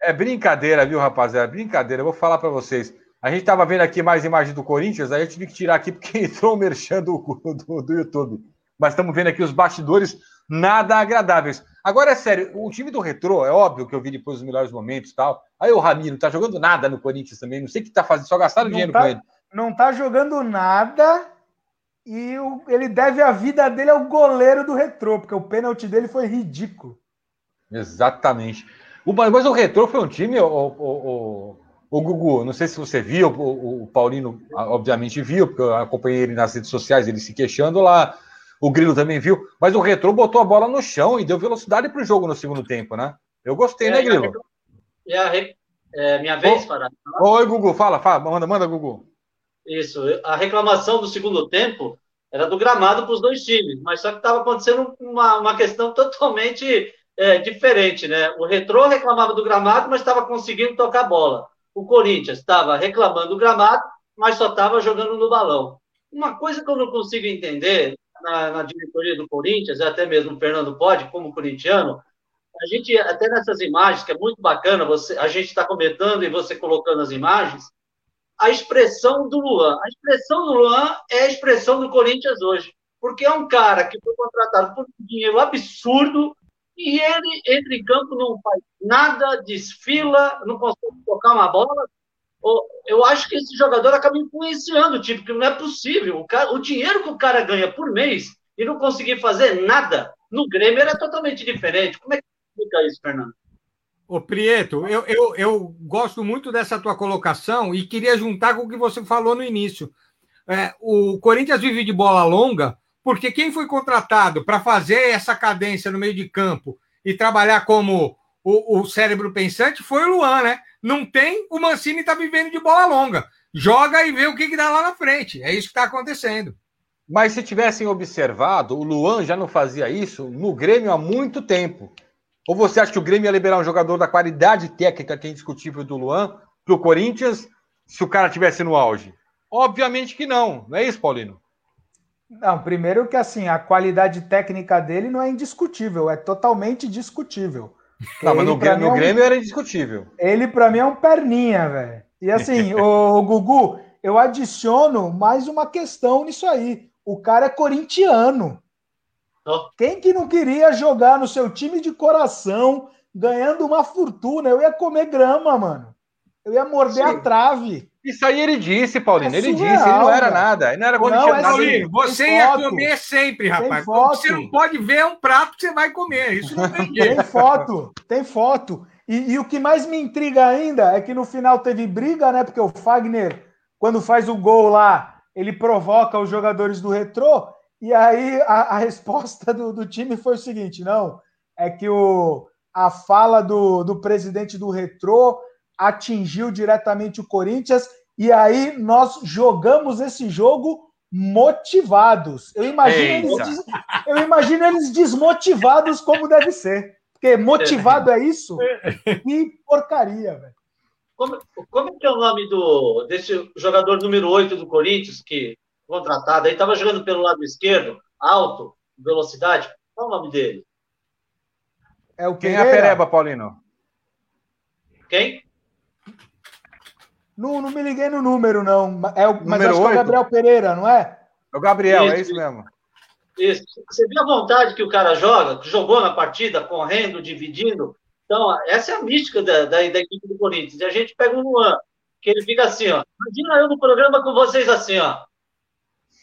S9: é, é, brincadeira, viu, rapaziada? Brincadeira. Eu vou falar para vocês. A gente estava vendo aqui mais imagens do Corinthians, aí eu tive que tirar aqui porque entrou o merchan do, do, do YouTube. Mas estamos vendo aqui os bastidores nada agradáveis. Agora é sério, o time do Retrô, é óbvio que eu vi depois os melhores momentos e tal. Aí o Ramiro tá jogando nada no Corinthians também, não sei o que tá fazendo, só gastaram dinheiro
S5: tá,
S9: com ele.
S5: Não tá jogando nada e o, ele deve a vida dele ao goleiro do Retrô, porque o pênalti dele foi ridículo.
S9: Exatamente. O, mas o Retrô foi um time, o, o, o, o Gugu, não sei se você viu, o, o Paulino obviamente viu, porque eu acompanhei ele nas redes sociais, ele se queixando lá, o Grilo também viu, mas o Retrô botou a bola no chão e deu velocidade para o jogo no segundo tempo, né? Eu gostei, né, é, né, Grilo?
S17: A, é, minha vez,
S9: Pará? Oi, Gugu, fala, fala, manda, manda, Gugu.
S17: Isso, a reclamação do segundo tempo era do gramado para os dois times, mas só que estava acontecendo uma, uma questão totalmente é, diferente, né? O Retrô reclamava do gramado, mas estava conseguindo tocar bola. O Corinthians estava reclamando do gramado, mas só estava jogando no balão. Uma coisa que eu não consigo entender na, na diretoria do Corinthians, até mesmo o Fernando pode, como corintiano, a gente, até nessas imagens, que é muito bacana, você, a gente está comentando e você colocando as imagens, a expressão do Luan. A expressão do Luan é a expressão do Corinthians hoje. Porque é um cara que foi contratado por um dinheiro absurdo e ele entra em campo, não faz nada, desfila, não consegue tocar uma bola. Eu acho que esse jogador acaba influenciando o time, porque não é possível. O, cara, o dinheiro que o cara ganha por mês e não conseguir fazer nada no Grêmio era totalmente diferente. Como é que explica isso, Fernando?
S16: Ô, Prieto, eu, eu, eu gosto muito dessa tua colocação e queria juntar com o que você falou no início. É, o Corinthians vive de bola longa porque quem foi contratado para fazer essa cadência no meio de campo e trabalhar como o, o, cérebro pensante foi o Luan, né? Não tem, o Mancini está vivendo de bola longa. Joga e vê o que, que dá lá na frente. É isso que está acontecendo.
S9: Mas se tivessem observado, o Luan já não fazia isso no Grêmio há muito tempo. Ou você acha que o Grêmio ia liberar um jogador da qualidade técnica que é indiscutível do Luan para o Corinthians se o cara tivesse no auge? Obviamente que não, não é isso, Paulino?
S5: Não, primeiro que assim, a qualidade técnica dele não é indiscutível, é totalmente discutível.
S9: Não, mas no, Grêmio, é um... Grêmio, era indiscutível.
S5: Ele, para mim, é um perninha, velho. E assim, o, o Gugu, eu adiciono mais uma questão nisso aí. O cara é corintiano. Quem que não queria jogar no seu time de coração, ganhando uma fortuna? Eu ia comer grama, mano. Eu ia morder Sim. a trave.
S9: Isso aí ele disse, Paulinho. É ele surreal, disse, ele não era nada. Ele não era
S16: não, é Paulinho, você ia foto. comer sempre, rapaz. Você não pode ver um prato que você vai comer. Isso não tem jeito.
S5: Tem foto, tem foto. E, e, o que mais me intriga ainda é que no final teve briga, né? Porque o Fagner, quando faz o gol lá, ele provoca os jogadores do retrô e aí a, a resposta do, do, time foi o seguinte: não, é que o, a fala do, do presidente do Retrô atingiu diretamente o Corinthians, e aí nós jogamos esse jogo motivados. Eu imagino, eles, eu imagino eles desmotivados como deve ser. Porque motivado é isso? Que porcaria, velho.
S17: Como, como é que é o nome do, desse jogador número 8 do Corinthians, que contratado, aí estava jogando pelo lado esquerdo, alto, velocidade. Qual é o nome dele?
S9: É o Quem é a Pereba, Paulino?
S17: Quem?
S5: Não, não me liguei no número, não. É o, mas acho 8? que é o Gabriel Pereira, não é?
S9: É o Gabriel, isso, é isso mesmo.
S17: Isso. Você viu a vontade que o cara joga, que jogou na partida, correndo, dividindo. Então, essa é a mística da, da, da equipe do Corinthians. E a gente pega o Luan, que ele fica assim, ó. Imagina eu no programa com vocês assim, ó.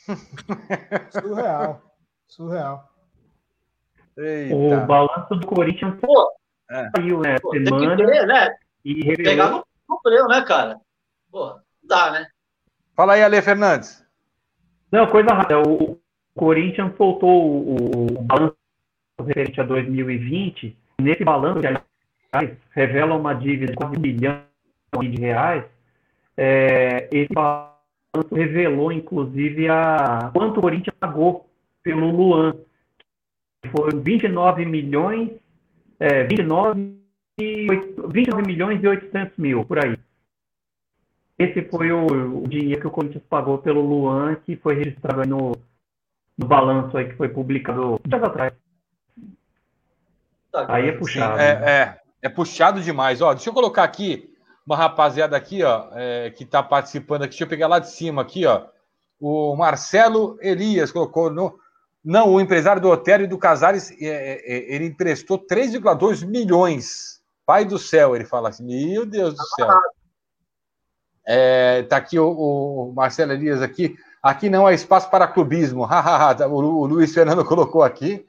S5: Surreal. Surreal.
S18: Eita. O balanço do Corinthians Pô, é. saiu, né? Pô, semana crer, né?
S17: E revelou... Pegar no, no né, cara? Pô, dá, né?
S9: Fala aí, Ale Fernandes.
S18: Não, coisa rápida. O Corinthians soltou o, o balanço referente a 2020. Nesse balanço, que revela uma dívida de 4 milhões de reais. É, esse balanço revelou, inclusive, a quanto o Corinthians pagou pelo Luan. Foram 29 milhões, é, 29, 29 milhões e 800 mil, por aí. Esse foi o, o, dinheiro que o Corinthians pagou pelo Luan, que foi registrado no, no balanço aí que foi publicado dias atrás.
S9: Tá, aí é puxado. É, né? é, é, puxado demais. Ó, deixa eu colocar aqui uma rapaziada aqui, ó, é, que está participando aqui. Deixa eu pegar lá de cima aqui, ó. O Marcelo Elias colocou no. Não, o empresário do Otero e do Casares, é, é, é ele emprestou 3,2 milhões. Pai do céu, ele fala assim. Meu Deus do céu. É, tá aqui o, o, Marcelo Elias aqui. Aqui não há espaço para clubismo. o, o Luiz Fernando colocou aqui.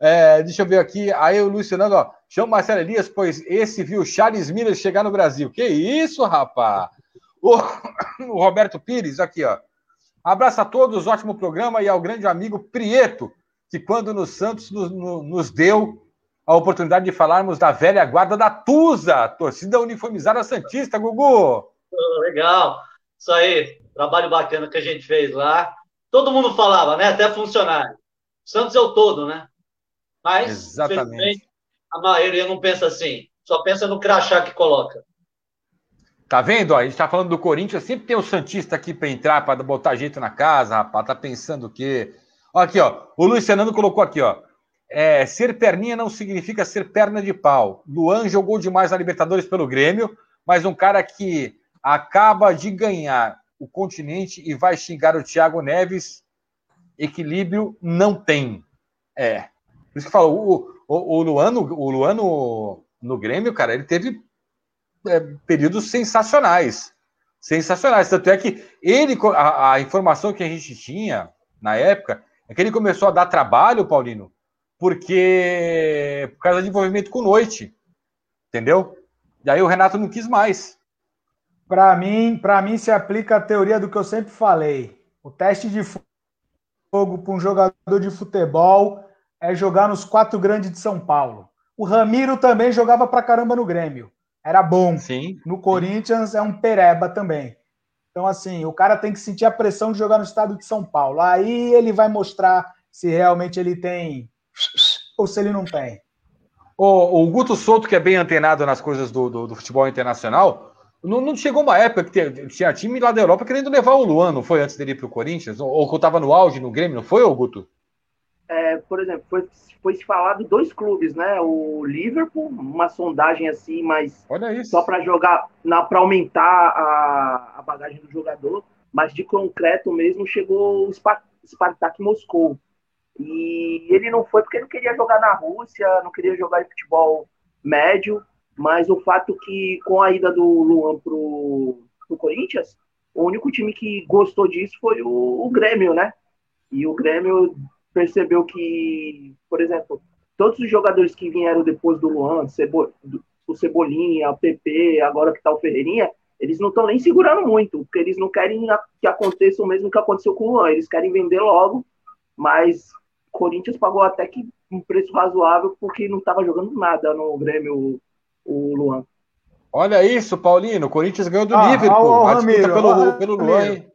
S9: É, deixa eu ver aqui. Aí o Luiz Fernando, ó, chama o Marcelo Elias, pois esse viu Charles Miller chegar no Brasil. Que isso, rapaz? O, o Roberto Pires, aqui, ó. Abraço a todos, ótimo programa e ao grande amigo Prieto, que quando no Santos nos, nos deu a oportunidade de falarmos da velha guarda da Tusa, torcida uniformizada Santista, Gugu.
S17: Legal, isso aí, trabalho bacana que a gente fez lá. todo mundo falava, né? Até funcionário. Santos é o todo, né? Mas,
S9: Exatamente.
S17: a maioria não pensa assim. Só pensa no crachá que coloca.
S9: Tá vendo? Ó, a gente tá falando do Corinthians, sempre tem o Santista aqui para entrar, para botar jeito na casa, rapaz. Tá pensando o quê? Ó, aqui, ó. O Luiz Fernando colocou aqui, ó. É, ser perninha não significa ser perna de pau. Luan jogou demais na Libertadores pelo Grêmio, mas um cara que acaba de ganhar o continente e vai xingar o Thiago Neves, equilíbrio não tem. É. Por isso que falo, o, o, o Luan, no, o no, no Grêmio, cara, ele teve é, períodos sensacionais. Sensacionais. Tanto é que ele, a, a informação que a gente tinha na época, é que ele começou a dar trabalho, Paulino, porque por causa de envolvimento com noite, entendeu? E aí o Renato não quis mais.
S5: Para mim, para mim se aplica a teoria do que eu sempre falei. O teste de fogo para um jogador de futebol é jogar nos quatro grandes de São Paulo. O Ramiro também jogava pra caramba no Grêmio. Era bom.
S9: Sim.
S5: No Corinthians é um pereba também. Então, assim, o cara tem que sentir a pressão de jogar no estado de São Paulo. Aí ele vai mostrar se realmente ele tem ou se ele não tem.
S9: O, o Guto Souto, que é bem antenado nas coisas do, do, do futebol internacional, não, não, chegou uma época que tinha time lá da Europa querendo levar o Luan, não foi antes dele ir para o Corinthians? Ou, ou que eu estava no auge no Grêmio, não foi, ô Guto?
S8: É, por exemplo, foi, foi se falado dois clubes, né? O Liverpool, uma sondagem assim, mas só para jogar, para aumentar a, a bagagem do jogador, mas de concreto mesmo chegou o Spartak Moscou. E ele não foi porque não queria jogar na Rússia, não queria jogar em futebol médio, mas o fato que com a ida do Luan pro, pro Corinthians, o único time que gostou disso foi o, o Grêmio, né? E o Grêmio percebeu que, por exemplo, todos os jogadores que vieram depois do Luan, o Cebolinha, o PP, agora que tá o Ferreirinha, eles não estão nem segurando muito, porque eles não querem que aconteça o mesmo que aconteceu com o Luan, eles querem vender logo, mas Corinthians pagou até que um preço razoável porque não estava jogando nada no Grêmio o Luan.
S9: Olha isso, Paulino. O Corinthians ganhou do ah, Liverpool. Ó,
S5: ó, Ramiro,
S9: pelo,
S5: ó,
S9: pelo Luan. Hein?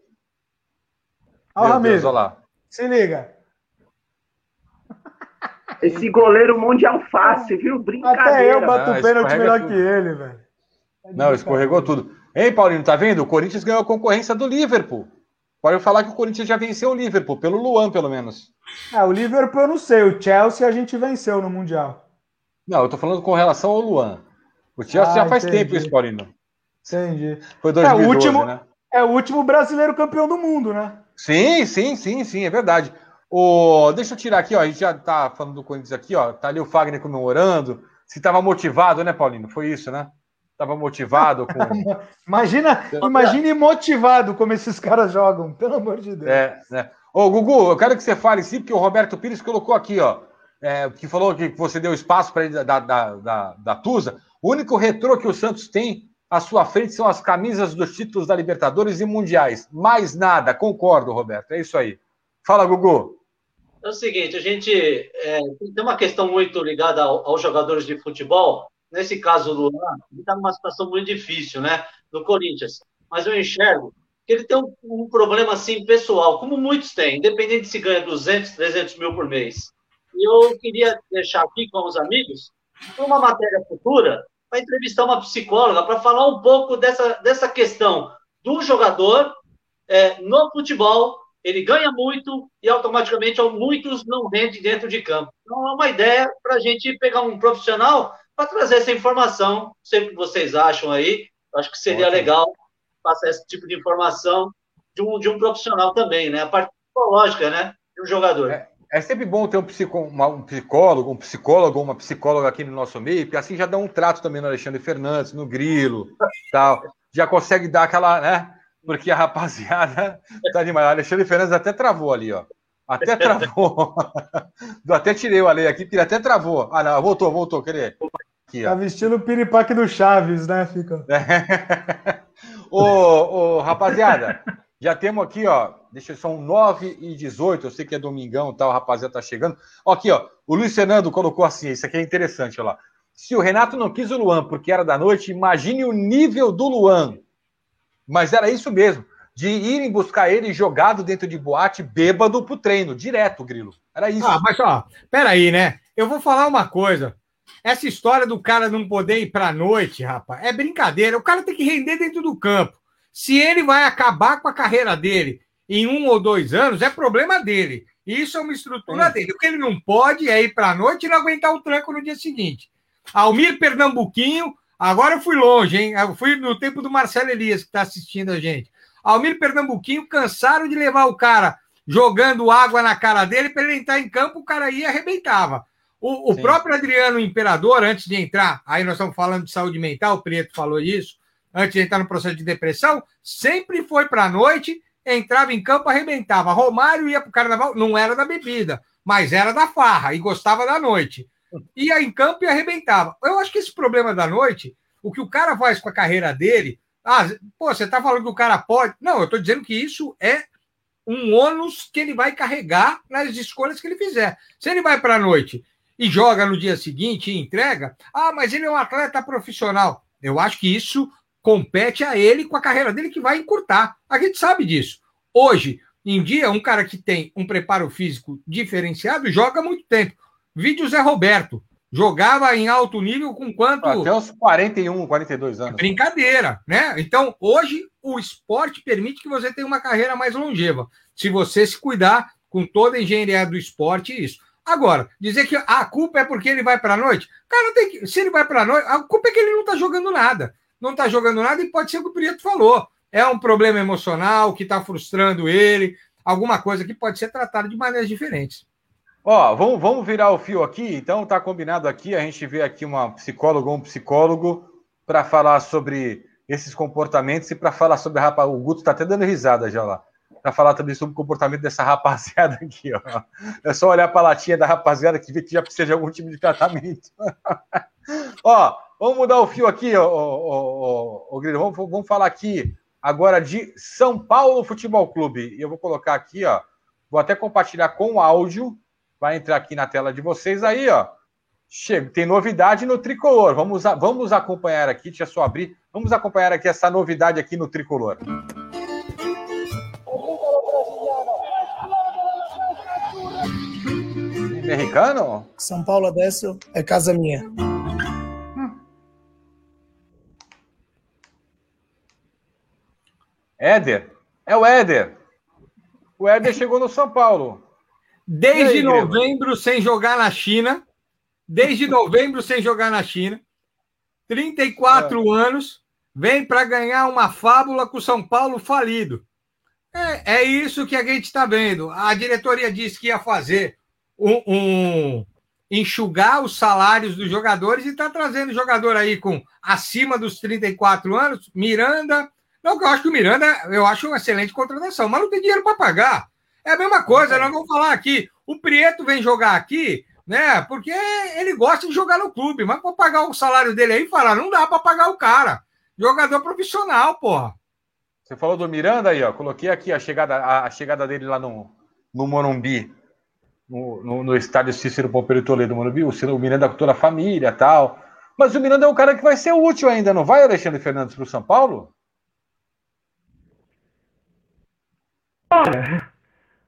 S5: Ó, Ramiro. Deus, lá. Se liga.
S8: Esse goleiro mundial fácil, viu? Brincadeira. Até
S5: eu bato o pênalti melhor tudo. que ele, velho.
S9: Não, escorregou tudo. Hein, Paulinho, tá vendo? O Corinthians ganhou a concorrência do Liverpool. Pode falar que o Corinthians já venceu o Liverpool, pelo Luan, pelo menos.
S5: Ah, o Liverpool eu não sei. O Chelsea a gente venceu no Mundial.
S9: Não, eu tô falando com relação ao Luan. O Chelsea ah, já faz entendi. tempo isso, Paulino.
S5: Entendi.
S9: Foi 2012, é o último, né?
S5: É o último brasileiro campeão do mundo, né?
S9: Sim, sim, sim, sim, é verdade. O, deixa eu tirar aqui, ó. A gente já tá falando do Corinthians aqui, ó. Tá ali o Fagner comemorando. Se tava motivado, né, Paulino? Foi isso, né? Tava motivado com.
S5: imagina, imagine motivado como esses caras jogam, pelo amor de Deus.
S9: É, né? Ô, Gugu, eu quero que você fale sim, porque o Roberto Pires colocou aqui, ó. É, que falou que você deu espaço para ele da, da, da, da Tusa. O único retrô que o Santos tem à sua frente são as camisas dos títulos da Libertadores e Mundiais. Mais nada, concordo, Roberto. É isso aí. Fala, Gugu.
S17: É o seguinte, a gente é, tem uma questão muito ligada ao, aos jogadores de futebol. Nesse caso, o Luan, ele está numa situação muito difícil, né? No Corinthians. Mas eu enxergo que ele tem um, um, problema, assim, pessoal, como muitos têm, independente se ganha 200, 300 mil por mês. E eu queria deixar aqui com os amigos uma matéria futura para entrevistar uma psicóloga para falar um pouco dessa, dessa questão do jogador é, no futebol ele ganha muito e automaticamente muitos não rende dentro de campo. Então é uma ideia para a gente pegar um profissional para trazer essa informação. Sempre que vocês acham aí, acho que seria Ótimo. legal passar esse tipo de informação de um, de um profissional também, né? A parte psicológica, né? De um jogador.
S9: É, é sempre bom ter um, psico, uma, um psicólogo, um psicólogo ou uma psicóloga aqui no nosso meio, porque assim já dá um trato também no Alexandre Fernandes, no Grilo, tal. Já consegue dar aquela, né? porque a rapaziada tá demais. O Alexandre Fernandes até travou ali, ó. Até travou. até tirei o Ale aqui, porque até travou. Ah, não, voltou, voltou, querer.
S5: Aqui, tá vestindo o piripaque do Chaves, né, Fica?
S9: ô, ô, rapaziada, já temos aqui, ó. Deixa são 9 e 18. Eu sei que é domingão tal, tá, o rapaziada tá chegando. Ó, aqui, ó. O Luiz Fernando colocou assim: isso aqui é interessante, ó lá. Se o Renato não quis o Luan porque era da noite, imagine o nível do Luan. Mas era isso mesmo. de irem buscar ele jogado dentro de boate, bêbado pro treino, direto, Grilo. Era isso.
S16: Ah, mas ó, peraí, né? Eu vou falar uma coisa. Essa história do cara não poder ir pra noite, rapaz, é brincadeira. O cara tem que render dentro do campo. Se ele vai acabar com a carreira dele em um ou dois anos, é problema dele. Isso é uma estrutura dele. O que ele não pode é ir para a noite e não aguentar o tranco no dia seguinte. Almir Pernambuquinho, agora eu fui longe, hein? Eu fui no tempo do Marcelo Elias, que está assistindo a gente. Almir Pernambuquinho cansaram de levar o cara jogando água na cara dele para ele entrar em campo, o cara ia e arrebentava. O, o próprio Adriano Imperador, antes de entrar, aí nós estamos falando de saúde mental, o Prieto falou isso, antes de entrar no processo de depressão, sempre foi para a noite entrava em campo, arrebentava. Romário ia para o carnaval, não era da bebida, mas era da farra e gostava da noite. Ia em campo e arrebentava. Eu acho que esse problema da noite, o que o cara faz com a carreira dele. Ah, pô, você está falando que o cara pode. Não, eu estou dizendo que isso é um ônus que ele vai carregar nas escolhas que ele fizer. Se ele vai para a noite e joga no dia seguinte e entrega, ah, mas ele é um atleta profissional. Eu acho que isso compete a ele com a carreira dele que vai encurtar. A gente sabe disso. Hoje, em dia, um cara que tem um preparo físico diferenciado joga muito tempo. Vídeo Zé Roberto. Jogava em alto nível com quanto?
S9: Até uns 41, 42 anos.
S16: Brincadeira, né? Então, hoje, o esporte permite que você tenha uma carreira mais longeva. Se você se cuidar com toda a engenharia do esporte, isso. Agora, dizer que a culpa é porque ele vai para a noite, cara, tem que, se ele vai para a noite, a culpa é que ele não está jogando nada não está jogando nada e pode ser o que o Prieto falou. É um problema emocional que está frustrando ele, alguma coisa que pode ser tratada de maneiras diferentes.
S9: Ó, vamos, vamos virar o fio aqui. Então tá combinado aqui, a gente vê aqui uma psicóloga ou um psicólogo para falar sobre esses comportamentos e para falar sobre a rapaz. O Guto está até dando risada já lá. Para falar também sobre o comportamento dessa rapaziada aqui, ó. É só olhar para a latinha da rapaziada que vê que já precisa de algum tipo de tratamento. ó, Vamos mudar o fio aqui, ô, ô, Grilo. Vamos, vamos falar aqui agora de São Paulo Futebol Clube. E eu vou colocar aqui, ó. Vou até compartilhar com o áudio. Vai entrar aqui na tela de vocês aí, ó. Chega, tem novidade no tricolor. Vamos, vamos acompanhar aqui, deixa eu só abrir. Vamos acompanhar aqui essa novidade aqui no tricolor. Americano?
S22: São Paulo adesso é casa minha.
S9: Éder? É o Éder. O Éder chegou no São Paulo.
S16: Desde aí, novembro sem jogar na China. Desde novembro sem jogar na China. 34 é. anos. Vem para ganhar uma fábula com o São Paulo falido. É, é isso que a gente está vendo. A diretoria disse que ia fazer um, um enxugar os salários dos jogadores e está trazendo jogador aí com acima dos 34 anos, Miranda, não, eu acho que o Miranda, eu acho uma excelente contratação, mas não tem dinheiro para pagar. É a mesma coisa, nós vamos falar aqui. O Prieto vem jogar aqui, né? Porque ele gosta de jogar no clube, mas para pagar o salário dele aí, falar, não dá para pagar o cara. Jogador profissional, porra.
S9: Você falou do Miranda aí, ó. Coloquei aqui a chegada, a, chegada dele lá no, no Morumbi, no, no, no estádio Cícero Pompeu Toledo, Morumbi. O, o Miranda com toda a família tal. Mas o Miranda é um cara que vai ser útil ainda, não vai, Alexandre Fernandes, para o São Paulo?
S18: Olha,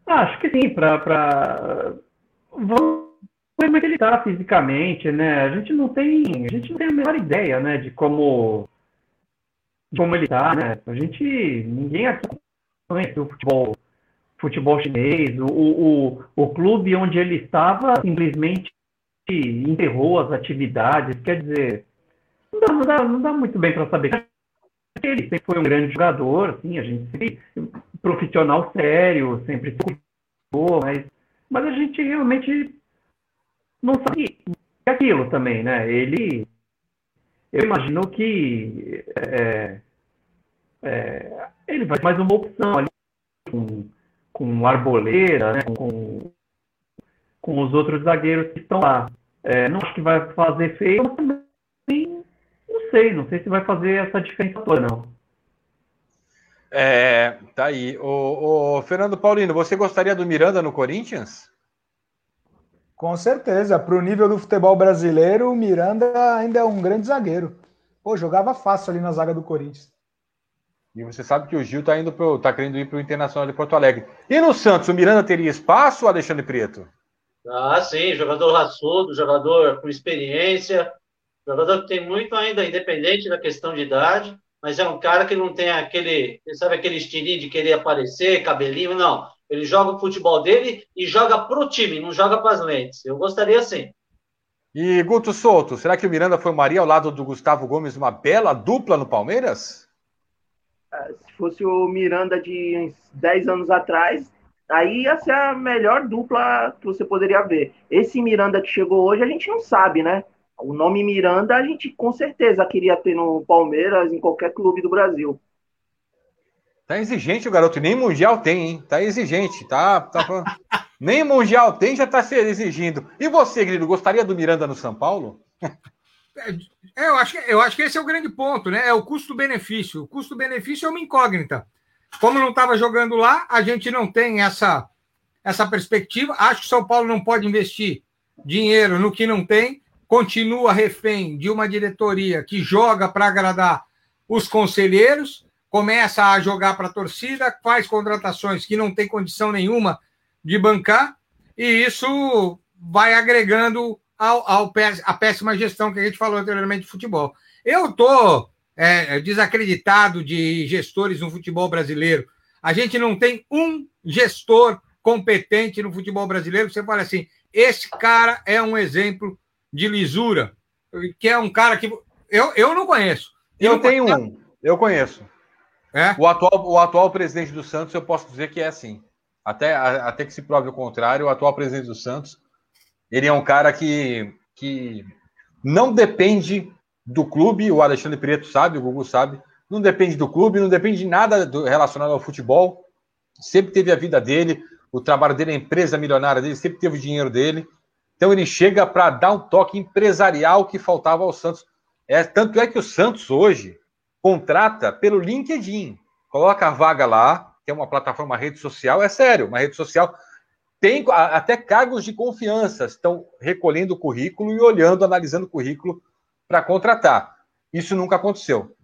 S18: acho que sim, para. Pra... Vamos ver como é que ele está fisicamente, né? A gente não tem. A gente não tem a menor ideia, né, de como. De como ele está, né? A gente. Ninguém aqui conhece o futebol, futebol chinês. O, o, o clube onde ele estava simplesmente enterrou as atividades. Quer dizer, não dá, não dá, não dá muito bem para saber ele sempre foi um grande jogador, assim, a gente sempre profissional sério, sempre se cuidou, mas, mas a gente realmente não sabe é aquilo também, né? Ele, eu imagino que é, é, ele vai mais uma opção ali com, com Arboleda, né? com, com os outros zagueiros que estão lá. É, não acho que vai fazer feio, mas também não sei, não sei se vai fazer essa diferença toda, não.
S9: É, tá aí. O, o, Fernando Paulino, você gostaria do Miranda no Corinthians?
S5: Com certeza. Para o nível do futebol brasileiro, o Miranda ainda é um grande zagueiro. Pô, jogava fácil ali na zaga do Corinthians.
S9: E você sabe que o Gil está indo pro, tá querendo ir para o Internacional de Porto Alegre. E no Santos, o Miranda teria espaço, Alexandre Preto?
S17: Ah, sim, jogador raçudo, jogador com experiência, jogador que tem muito ainda, independente da questão de idade, mas é um cara que não tem aquele, sabe, aquele estilinho de querer aparecer, cabelinho, não. Ele joga o futebol dele e joga pro time, não joga para as lentes. Eu gostaria sim.
S9: E Guto Souto, será que o Miranda foi Maria ao lado do Gustavo Gomes, uma bela dupla no Palmeiras?
S8: É, se fosse o Miranda de uns 10 anos atrás, aí ia ser a melhor dupla que você poderia ver. Esse Miranda que chegou hoje, a gente não sabe, né? O nome Miranda a gente com certeza queria ter no Palmeiras, em qualquer clube do Brasil.
S9: Tá exigente o garoto, nem mundial tem, hein? Tá exigente, tá. tá nem mundial tem, já tá se exigindo. E você, Grilo, gostaria do Miranda no São Paulo?
S16: É, eu, acho que, eu acho que esse é o grande ponto, né? É o custo-benefício. O custo-benefício é uma incógnita. Como não estava jogando lá, a gente não tem essa, essa perspectiva. Acho que o São Paulo não pode investir dinheiro no que não tem, continua refém de uma diretoria que joga para agradar os conselheiros começa a jogar para a torcida, faz contratações que não tem condição nenhuma de bancar, e isso vai agregando ao, ao a péssima gestão que a gente falou anteriormente de futebol. Eu estou é, desacreditado de gestores no futebol brasileiro. A gente não tem um gestor competente no futebol brasileiro. Você fala assim: esse cara é um exemplo de lisura, que é um cara que eu, eu não conheço.
S9: Eu, eu tenho conheço. um, eu conheço. É? O, atual, o atual presidente do Santos, eu posso dizer que é assim. Até, até que se prove o contrário, o atual presidente do Santos, ele é um cara que, que não depende do clube, o Alexandre Preto sabe, o Gugu sabe, não depende do clube, não depende de nada do, relacionado ao futebol. Sempre teve a vida dele, o trabalho dele, a empresa milionária dele, sempre teve o dinheiro dele. Então ele chega para dar um toque empresarial que faltava ao Santos. É, tanto é que o Santos hoje contrata pelo LinkedIn. Coloca a vaga lá, que é uma plataforma, uma rede social, é sério, uma rede social. Tem até cargos de confiança, estão recolhendo o currículo e olhando, analisando o currículo para contratar. Isso nunca aconteceu.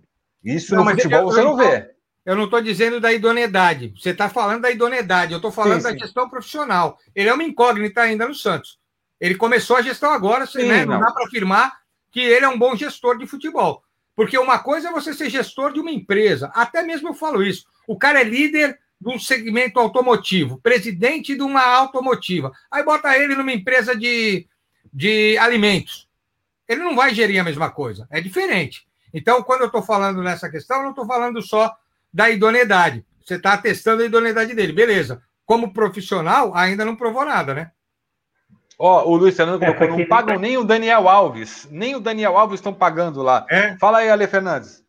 S9: Isso não, no futebol eu, você não vê.
S16: Eu não estou dizendo da idoneidade. Você está falando da idoneidade. Eu estou falando sim, da sim. gestão profissional. Ele é uma incógnita ainda no Santos. Ele começou a gestão agora, sim, né? não. dá para afirmar que ele é um bom gestor de futebol. Porque uma coisa é você ser gestor de uma empresa, até mesmo eu falo isso. O cara é líder de um segmento automotivo, presidente de uma automotiva. Aí bota ele numa empresa de, de alimentos. Ele não vai gerir a mesma coisa, é diferente. Então, quando eu estou falando nessa questão, eu não estou falando só da idoneidade. Você está testando a idoneidade dele, beleza. Como profissional, ainda não provou nada, né?
S9: Ó, oh, o Luiz Fernando é, colocou, não pagam nem o Daniel Alves. Nem o Daniel Alves estão pagando lá. É? Fala aí, Ale Fernandes.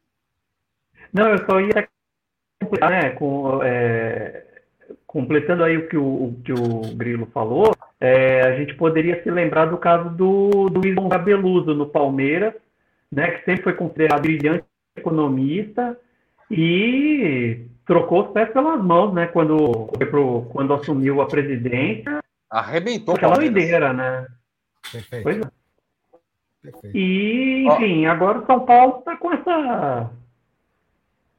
S18: Não, eu só ia completar, né, com, é, completando aí o que o, o, que o Grilo falou, é, a gente poderia se lembrar do caso do, do Luiz Cabeluso no Palmeiras, né, que sempre foi considerado brilhante economista e trocou os pés pelas mãos, né, quando, quando assumiu a presidência
S9: Arrebentou
S18: Aquela doideira, né? Perfeito. Pois é. Perfeito. E, enfim, agora o São Paulo está com essa.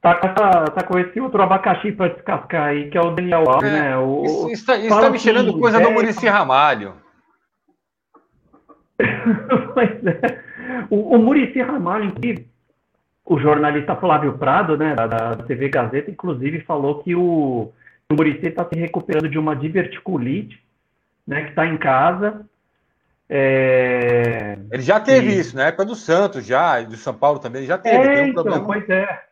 S18: Tá, tá, tá com esse outro abacaxi para descascar aí, que é o Daniel Alves, é, né? O,
S9: isso, está, isso tá me cheirando assim, coisa é... do Murici Ramalho.
S18: pois é. O, o Murici Ramalho, o jornalista Flávio Prado, né, da, da TV Gazeta, inclusive falou que o, o Murici está se recuperando de uma diverticulite né, que está em casa. É...
S9: Ele já teve e... isso, na época do Santos, já, e do São Paulo também, já teve.
S18: É, um então, problema. Pois é.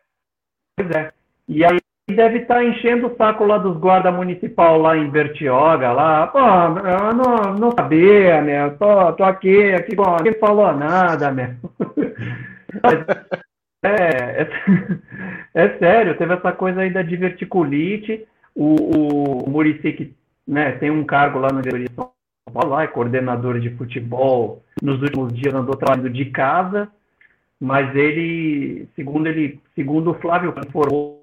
S18: Pois é. E aí deve estar tá enchendo o saco lá dos guarda municipal lá em Bertioga, lá. Pô, eu não, não sabia, meu. Tô, tô aqui, aqui, bom, ninguém falou nada, meu. é, é, é, sério, teve essa coisa aí da diverticulite. O, o, o Murici, que né, tem um cargo lá no diretoria de São Paulo, lá, é coordenador de futebol. Nos últimos dias andou trabalhando de casa, mas ele, segundo ele, segundo o Flávio informou,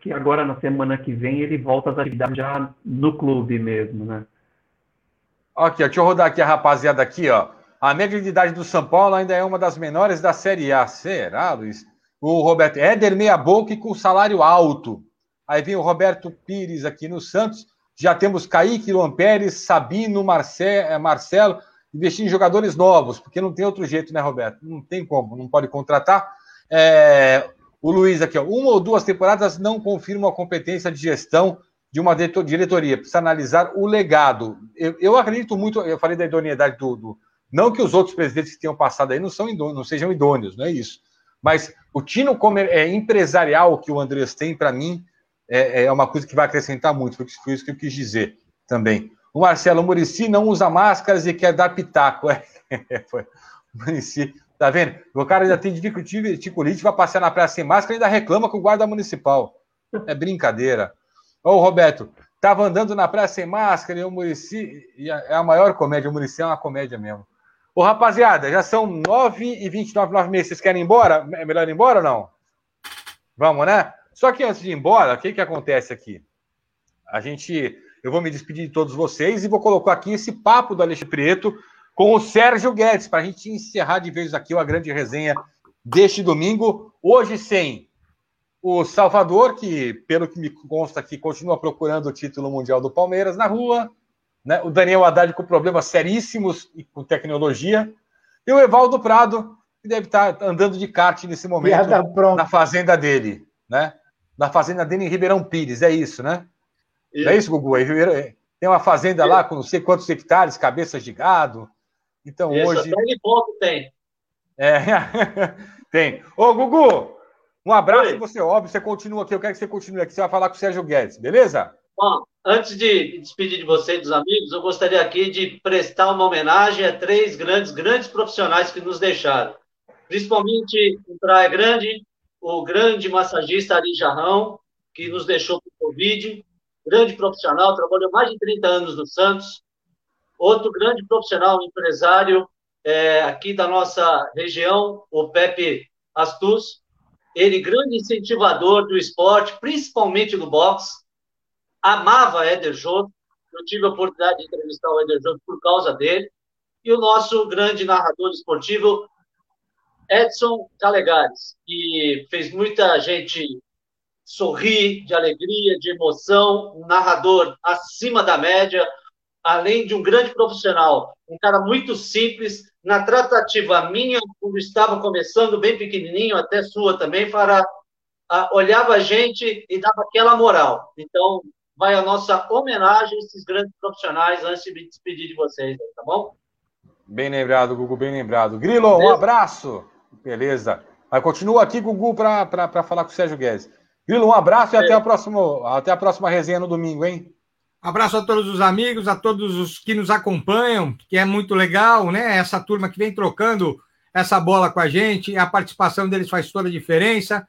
S18: que agora na semana que vem ele volta às atividades já no clube mesmo, né?
S9: Ó, deixa eu rodar aqui a rapaziada aqui, ó. A média de idade do São Paulo ainda é uma das menores da Série A. Será, Luiz? O Roberto Éder meia boca e com salário alto. Aí vem o Roberto Pires aqui no Santos. Já temos Kaique, Luan Pérez, Sabino, Marce, eh, Marcelo, investir em jogadores novos, porque não tem outro jeito, né, Roberto? Não tem como, não pode contratar. É, o Luiz aqui, ó, uma ou duas temporadas não confirmam a competência de gestão de uma diretoria. Precisa analisar o legado. Eu, eu acredito muito, eu falei da idoneidade do, do, Não que os outros presidentes que tenham passado aí não, são idôneos, não sejam idôneos, não é isso. Mas o tino é, empresarial que o Andrés tem, para mim, é, é, uma coisa que vai acrescentar muito. Foi isso que eu quis dizer também. O Marcelo Murici não usa máscaras e quer dar pitaco. É, foi. Murici, tá vendo? O cara ainda tem dificuldade vai passear na praia sem máscara e ainda reclama com o guarda municipal. É brincadeira. Ô, Roberto, tava andando na praia sem máscara e o Murici. É a maior comédia. O Murici é uma comédia mesmo. Ô, rapaziada, já são 9 e 29, 9 meses. Vocês querem ir embora? É melhor ir embora ou não? Vamos, né? Só que antes de ir embora, o que, que acontece aqui? A gente. Eu vou me despedir de todos vocês e vou colocar aqui esse papo do Alexandre Prieto com o Sérgio Guedes, para a gente encerrar de vez aqui a grande resenha deste domingo. Hoje sem o Salvador, que, pelo que me consta aqui, continua procurando o título mundial do Palmeiras na rua. Né? O Daniel Haddad com problemas seríssimos com tecnologia. E o Evaldo Prado, que deve estar andando de kart nesse momento na fazenda dele. Né? Na fazenda dele em Ribeirão Pires, é isso, né? Isso. Não é isso, Gugu? É, tem uma fazenda lá com não sei quantos hectares, cabeças de gado. Então isso, hoje.
S17: Até pouco tem.
S9: É, tem. Ô, Gugu, um abraço Oi. você, óbvio, você continua aqui, eu quero que você continue aqui, você vai falar com o Sérgio Guedes, beleza?
S17: Bom, antes de despedir de você e dos amigos, eu gostaria aqui de prestar uma homenagem a três grandes, grandes profissionais que nos deixaram. Principalmente em Praia Grande, o grande massagista Ari Jarrão, que nos deixou com Covid, grande profissional, trabalhou mais de 30 anos no Santos. Outro grande profissional, empresário é, aqui da nossa região, o Pepe Astus. Ele, grande incentivador do esporte, principalmente do boxe. Amava Éder Jô. Eu tive a oportunidade de entrevistar o Éder Jô por causa dele. E o nosso grande narrador esportivo, Edson Calegares, que fez muita gente sorrir de alegria, de emoção, um narrador acima da média, além de um grande profissional, um cara muito simples, na tratativa minha, quando estava começando, bem pequenininho, até sua também, para a, olhava a gente e dava aquela moral. Então, vai a nossa homenagem a esses grandes profissionais antes de me despedir de vocês, tá bom?
S9: Bem lembrado, Gugu, bem lembrado. Grilo, um abraço. Beleza. Mas continua aqui, Gugu, para falar com o Sérgio Guedes. Grilo, um abraço e até a, próxima, até a próxima resenha no domingo, hein?
S16: Abraço a todos os amigos, a todos os que nos acompanham, que é muito legal, né? Essa turma que vem trocando essa bola com a gente, a participação deles faz toda a diferença.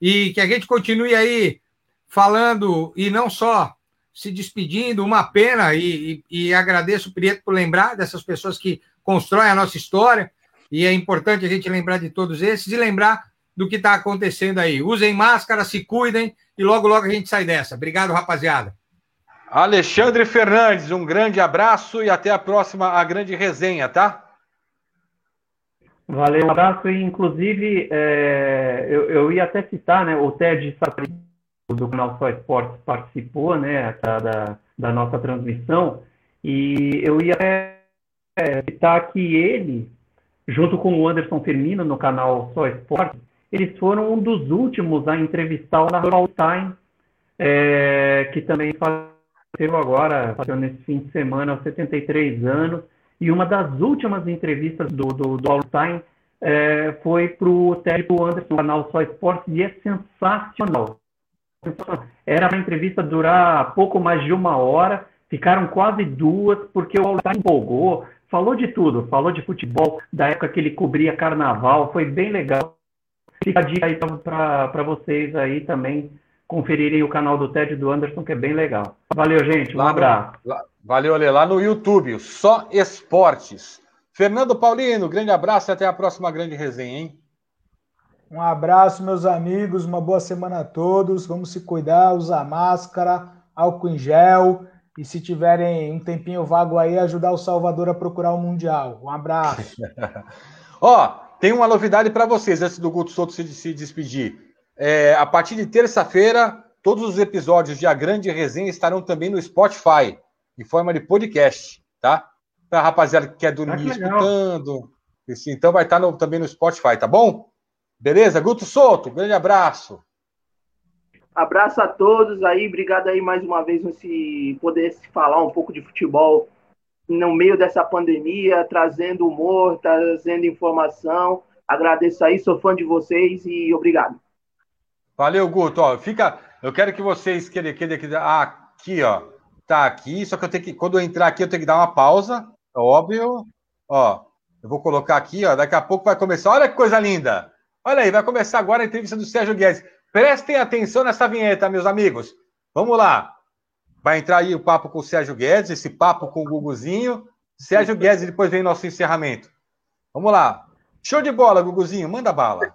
S16: E que a gente continue aí falando e não só se despedindo, uma pena, e, e, e agradeço o Prieto por lembrar dessas pessoas que constroem a nossa história e é importante a gente lembrar de todos esses e lembrar do que está acontecendo aí. Usem máscara, se cuidem e logo, logo a gente sai dessa. Obrigado, rapaziada.
S9: Alexandre Fernandes, um grande abraço e até a próxima, a grande resenha, tá?
S18: Valeu, um abraço. E, inclusive, é, eu, eu, ia até citar, né, o Ted do canal Só Esportes participou, né, da, da nossa transmissão, e eu ia até citar que ele junto com o Anderson Firmino no canal Só Esporte, eles foram um dos últimos a entrevistar o narrador Time, é, que também faleceu agora, faleceu nesse fim de semana, aos 73 anos, e uma das últimas entrevistas do, do, do Time é, foi para o técnico Anderson no canal Só Esporte, e é sensacional. Era uma entrevista durar pouco mais de uma hora, ficaram quase duas, porque o Time empolgou, falou de tudo, falou de futebol, da época que ele cobria carnaval, foi bem legal. Fica a dica aí para vocês aí também conferirem o canal do Ted do Anderson, que é bem legal. Valeu, gente. Um lá abraço.
S9: No, lá, valeu, Ale. Lá no YouTube, só esportes. Fernando Paulino, grande abraço e até a próxima grande resenha, hein?
S5: Um abraço, meus amigos. Uma boa semana a todos. Vamos se cuidar, usar máscara, álcool em gel e se tiverem um tempinho vago aí, ajudar o Salvador a procurar o Mundial. Um abraço.
S9: Ó, tem uma novidade para vocês antes do Guto Souto se, se despedir. É, a partir de terça-feira, todos os episódios de A Grande Resenha estarão também no Spotify, em forma de podcast, tá? Pra rapaziada que quer dormir
S18: Ah, que
S9: escutando. Então vai estar no- também no Spotify, tá bom? Beleza? Guto Souto, grande abraço.
S8: Abraço a todos aí, obrigado aí mais uma vez nesse poder se falar um pouco de futebol no meio dessa pandemia, trazendo humor, trazendo informação. Agradeço aí, sou fã de vocês e obrigado.
S9: Valeu, Guto. Ó, fica. Eu quero que vocês querem que ah, aqui, ó. Tá aqui, só que eu tenho que quando eu entrar aqui eu tenho que dar uma pausa, é óbvio. Ó, eu vou colocar aqui, ó. Daqui a pouco vai começar. Olha que coisa linda. Olha aí, vai começar agora a entrevista do Sérgio Guedes. Prestem atenção nessa vinheta, meus amigos. Vamos lá. Vai entrar aí o papo com o Sérgio Guedes, esse papo com o Guguzinho. Sérgio Guedes, depois vem nosso encerramento. Vamos lá. Show de bola, Guguzinho, manda bala.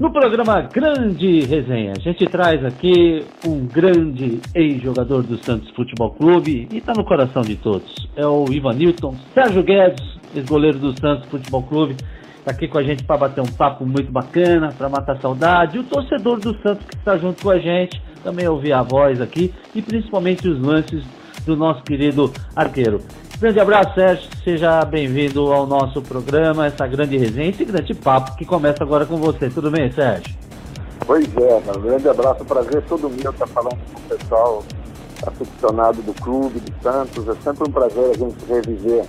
S23: No programa Grande Resenha, a gente traz aqui um grande ex-jogador do Santos Futebol Clube e está no coração de todos. É o Ivan Newton, Sérgio Guedes, ex-goleiro do Santos Futebol Clube. Está aqui com a gente para bater um papo muito bacana, para matar saudade. O torcedor do Santos que está junto com a gente, também ouvir a voz aqui e principalmente os lances do nosso querido arqueiro. Grande abraço, Sérgio. Seja bem-vindo ao nosso programa, essa grande resenha, esse grande papo que começa agora com você. Tudo bem, Sérgio?
S24: Pois é. Um grande abraço, prazer todo meu estar falando com o pessoal aficionado do clube, do Santos. É sempre um prazer a gente reviver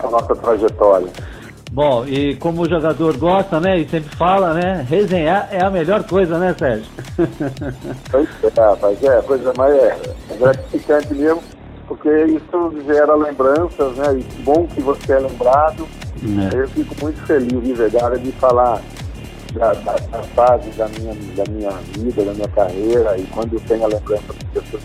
S24: a nossa trajetória.
S23: Bom, e como o jogador gosta, né, e sempre fala, né, resenhar é a melhor coisa, né, Sérgio?
S24: Pois é, rapaz, é, a coisa mais é gratificante mesmo, porque isso gera lembranças, né? E que bom que você é lembrado. Eu fico muito feliz, de verdade, de falar da, da, da fase da minha, da minha vida, da minha carreira, e quando eu tenho a lembrança de pessoas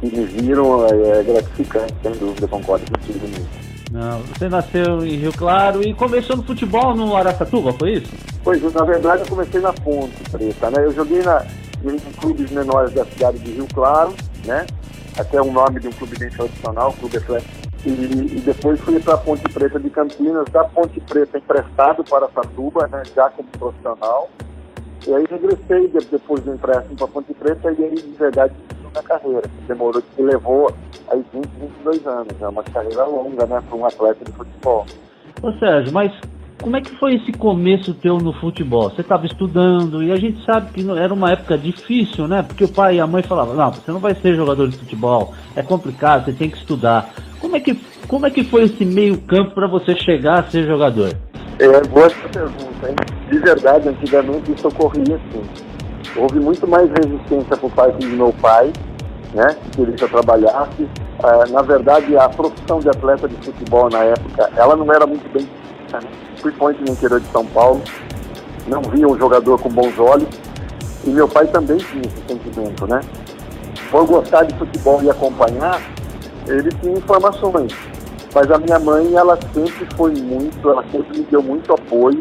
S24: que, que me viram, é, é gratificante, sem dúvida, concordo contigo nisso.
S23: Não, você nasceu em Rio Claro e começou no futebol no Araçatuba, foi isso?
S24: Pois, na verdade, eu comecei na Ponte Preta, né? Eu joguei na, em clubes menores da cidade de Rio Claro, né? Até o nome de um clube bem tradicional, Clube Atlético. E, e depois fui para a Ponte Preta de Campinas, da Ponte Preta emprestado para Satuba, né? Já como profissional. E aí regressei de- depois do empréstimo para Ponte Preta e aí, de verdade, na carreira. Demorou, que levou aí 20, 22 anos. É uma carreira longa, né? Para um atleta de futebol.
S23: Ô Sérgio, mas como é que foi esse começo teu no futebol? Você estava estudando e a gente sabe que era uma época difícil, né? Porque o pai e a mãe falavam, não, você não vai ser jogador de futebol, é complicado, você tem que estudar. Como é que, como é que foi esse meio campo para você chegar a ser jogador?
S24: É, boa essa pergunta, hein? De verdade, antigamente isso ocorria assim. Houve muito mais resistência por parte do meu pai, né? Que que eu trabalhasse. Ah, na verdade, a profissão de atleta de futebol na época, ela não era muito bem vista, né? Principalmente no interior de São Paulo. Não via um jogador com bons olhos. E meu pai também tinha esse sentimento, né? Por gostar de futebol e acompanhar, ele tinha informações. Mas a minha mãe, ela sempre foi muito, ela sempre me deu muito apoio,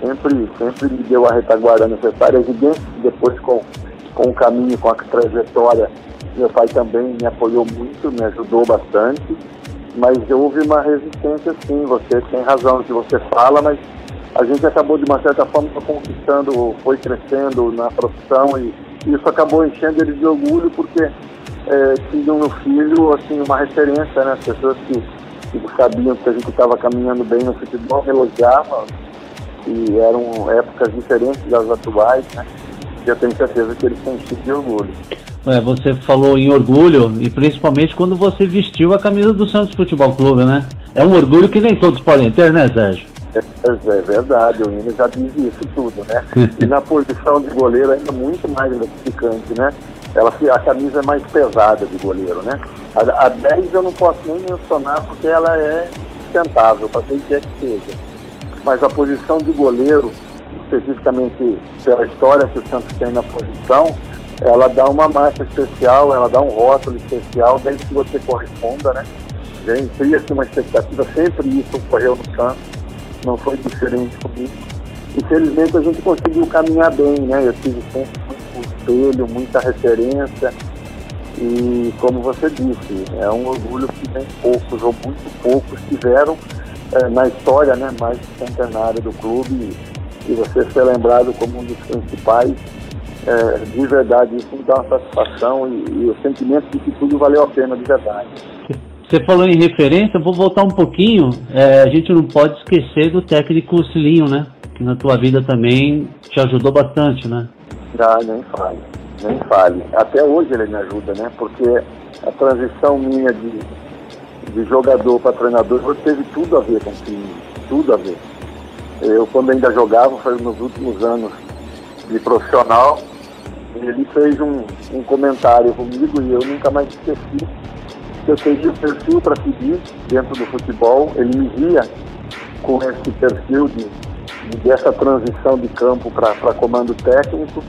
S24: sempre, sempre me deu a retaguarda necessária, é evidente que depois com, com o caminho, com a trajetória, meu pai também me apoiou muito, me ajudou bastante, mas houve uma resistência sim, você tem razão no que você fala, mas a gente acabou de uma certa forma conquistando, foi crescendo na profissão e isso acabou enchendo ele de orgulho porque é, tinham no filho assim, uma referência, né? As pessoas que, que sabiam que a gente estava caminhando bem no futebol elogiavam e eram épocas diferentes das atuais, né? E eu tenho certeza que eles se enchiam de orgulho.
S23: É, você falou em orgulho e principalmente quando você vestiu a camisa do Santos Futebol Clube, né? É um orgulho que nem todos podem ter, né, Sérgio?
S24: É, é verdade, o Ine já diz isso tudo, né? E na posição de goleiro ainda muito mais gratificante, né? Ela, a camisa é mais pesada de goleiro, né? A, a 10 eu não posso nem mencionar porque ela é sustentável, para quem quer que seja. Mas a posição de goleiro, especificamente pela história que o Santos tem na posição, ela dá uma marca especial, ela dá um rótulo especial, desde que você corresponda, né? Cria-se uma expectativa, sempre isso ocorreu no Santos, não foi diferente comigo. Infelizmente a gente conseguiu caminhar bem, né? Eu tive sempre muito espelho, muita referência. E como você disse, é um orgulho que nem poucos ou muito poucos tiveram é, na história né, mais centenária do clube e você ser lembrado como um dos principais, é, de verdade, isso me dá uma satisfação e, e o sentimento de que tudo valeu a pena de verdade.
S23: Você falou em referência, vou voltar um pouquinho. É, a gente não pode esquecer do técnico Cilinho, né? Que na tua vida também te ajudou bastante, né?
S24: Ah, nem fale, nem fale. Até hoje ele me ajuda, né? Porque a transição minha de, de jogador para treinador teve tudo a ver com o Cilinho, tudo a ver. Eu, quando ainda jogava, foi nos últimos anos de profissional, ele fez um, um comentário comigo e eu nunca mais esqueci eu teria o perfil para seguir dentro do futebol, ele me via com esse perfil de, de dessa transição de campo para comando técnico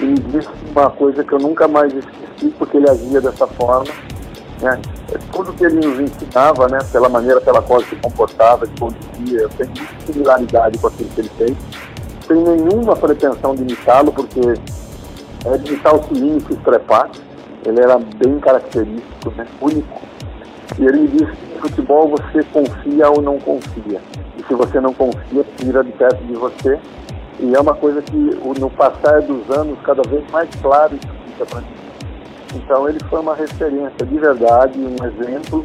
S24: e me disse uma coisa que eu nunca mais esqueci, porque ele agia dessa forma. Né? Tudo que ele nos ensinava, né, pela maneira pela qual ele se comportava, de conduzia, eu tenho muita similaridade com aquilo que ele fez. Sem nenhuma pretensão de imitá-lo, porque é de imitar o Silinho se estrepar ele era bem característico, né? único. E ele me disse que futebol você confia ou não confia. E se você não confia, tira de perto de você. E é uma coisa que no passar dos anos, cada vez mais claro isso fica para mim. Então ele foi uma referência de verdade, um exemplo.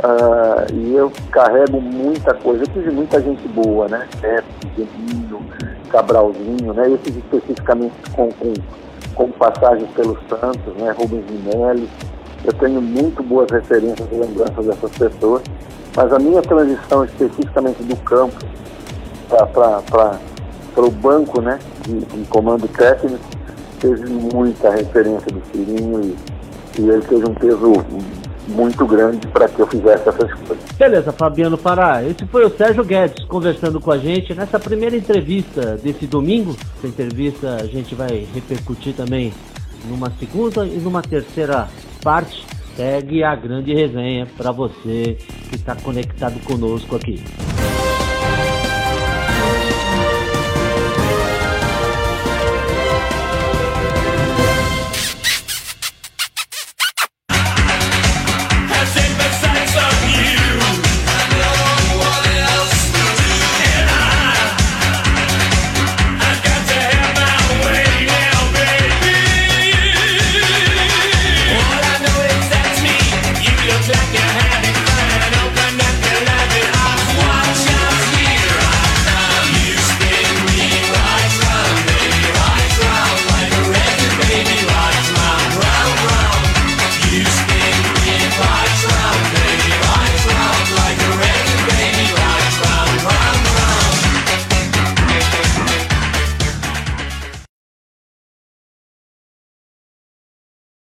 S24: Uh, e eu carrego muita coisa. Eu tive muita gente boa, né? Pepe, Geninho, Cabralzinho, né? Esses especificamente com, com como passagens pelos Santos, né, Rubens Minelli. Eu tenho muito boas referências e lembranças dessas pessoas, mas a minha transição especificamente do campo para o banco né, de, de, comando técnico teve muita referência do Cirinho e, e ele teve um peso muito grande para que eu fizesse essas coisas.
S23: Beleza, Fabiano Pará. Esse foi o Sérgio Guedes conversando com a gente nessa primeira entrevista desse domingo. Essa entrevista a gente vai repercutir também numa segunda e numa terceira parte. Segue a grande resenha para você que está conectado conosco aqui.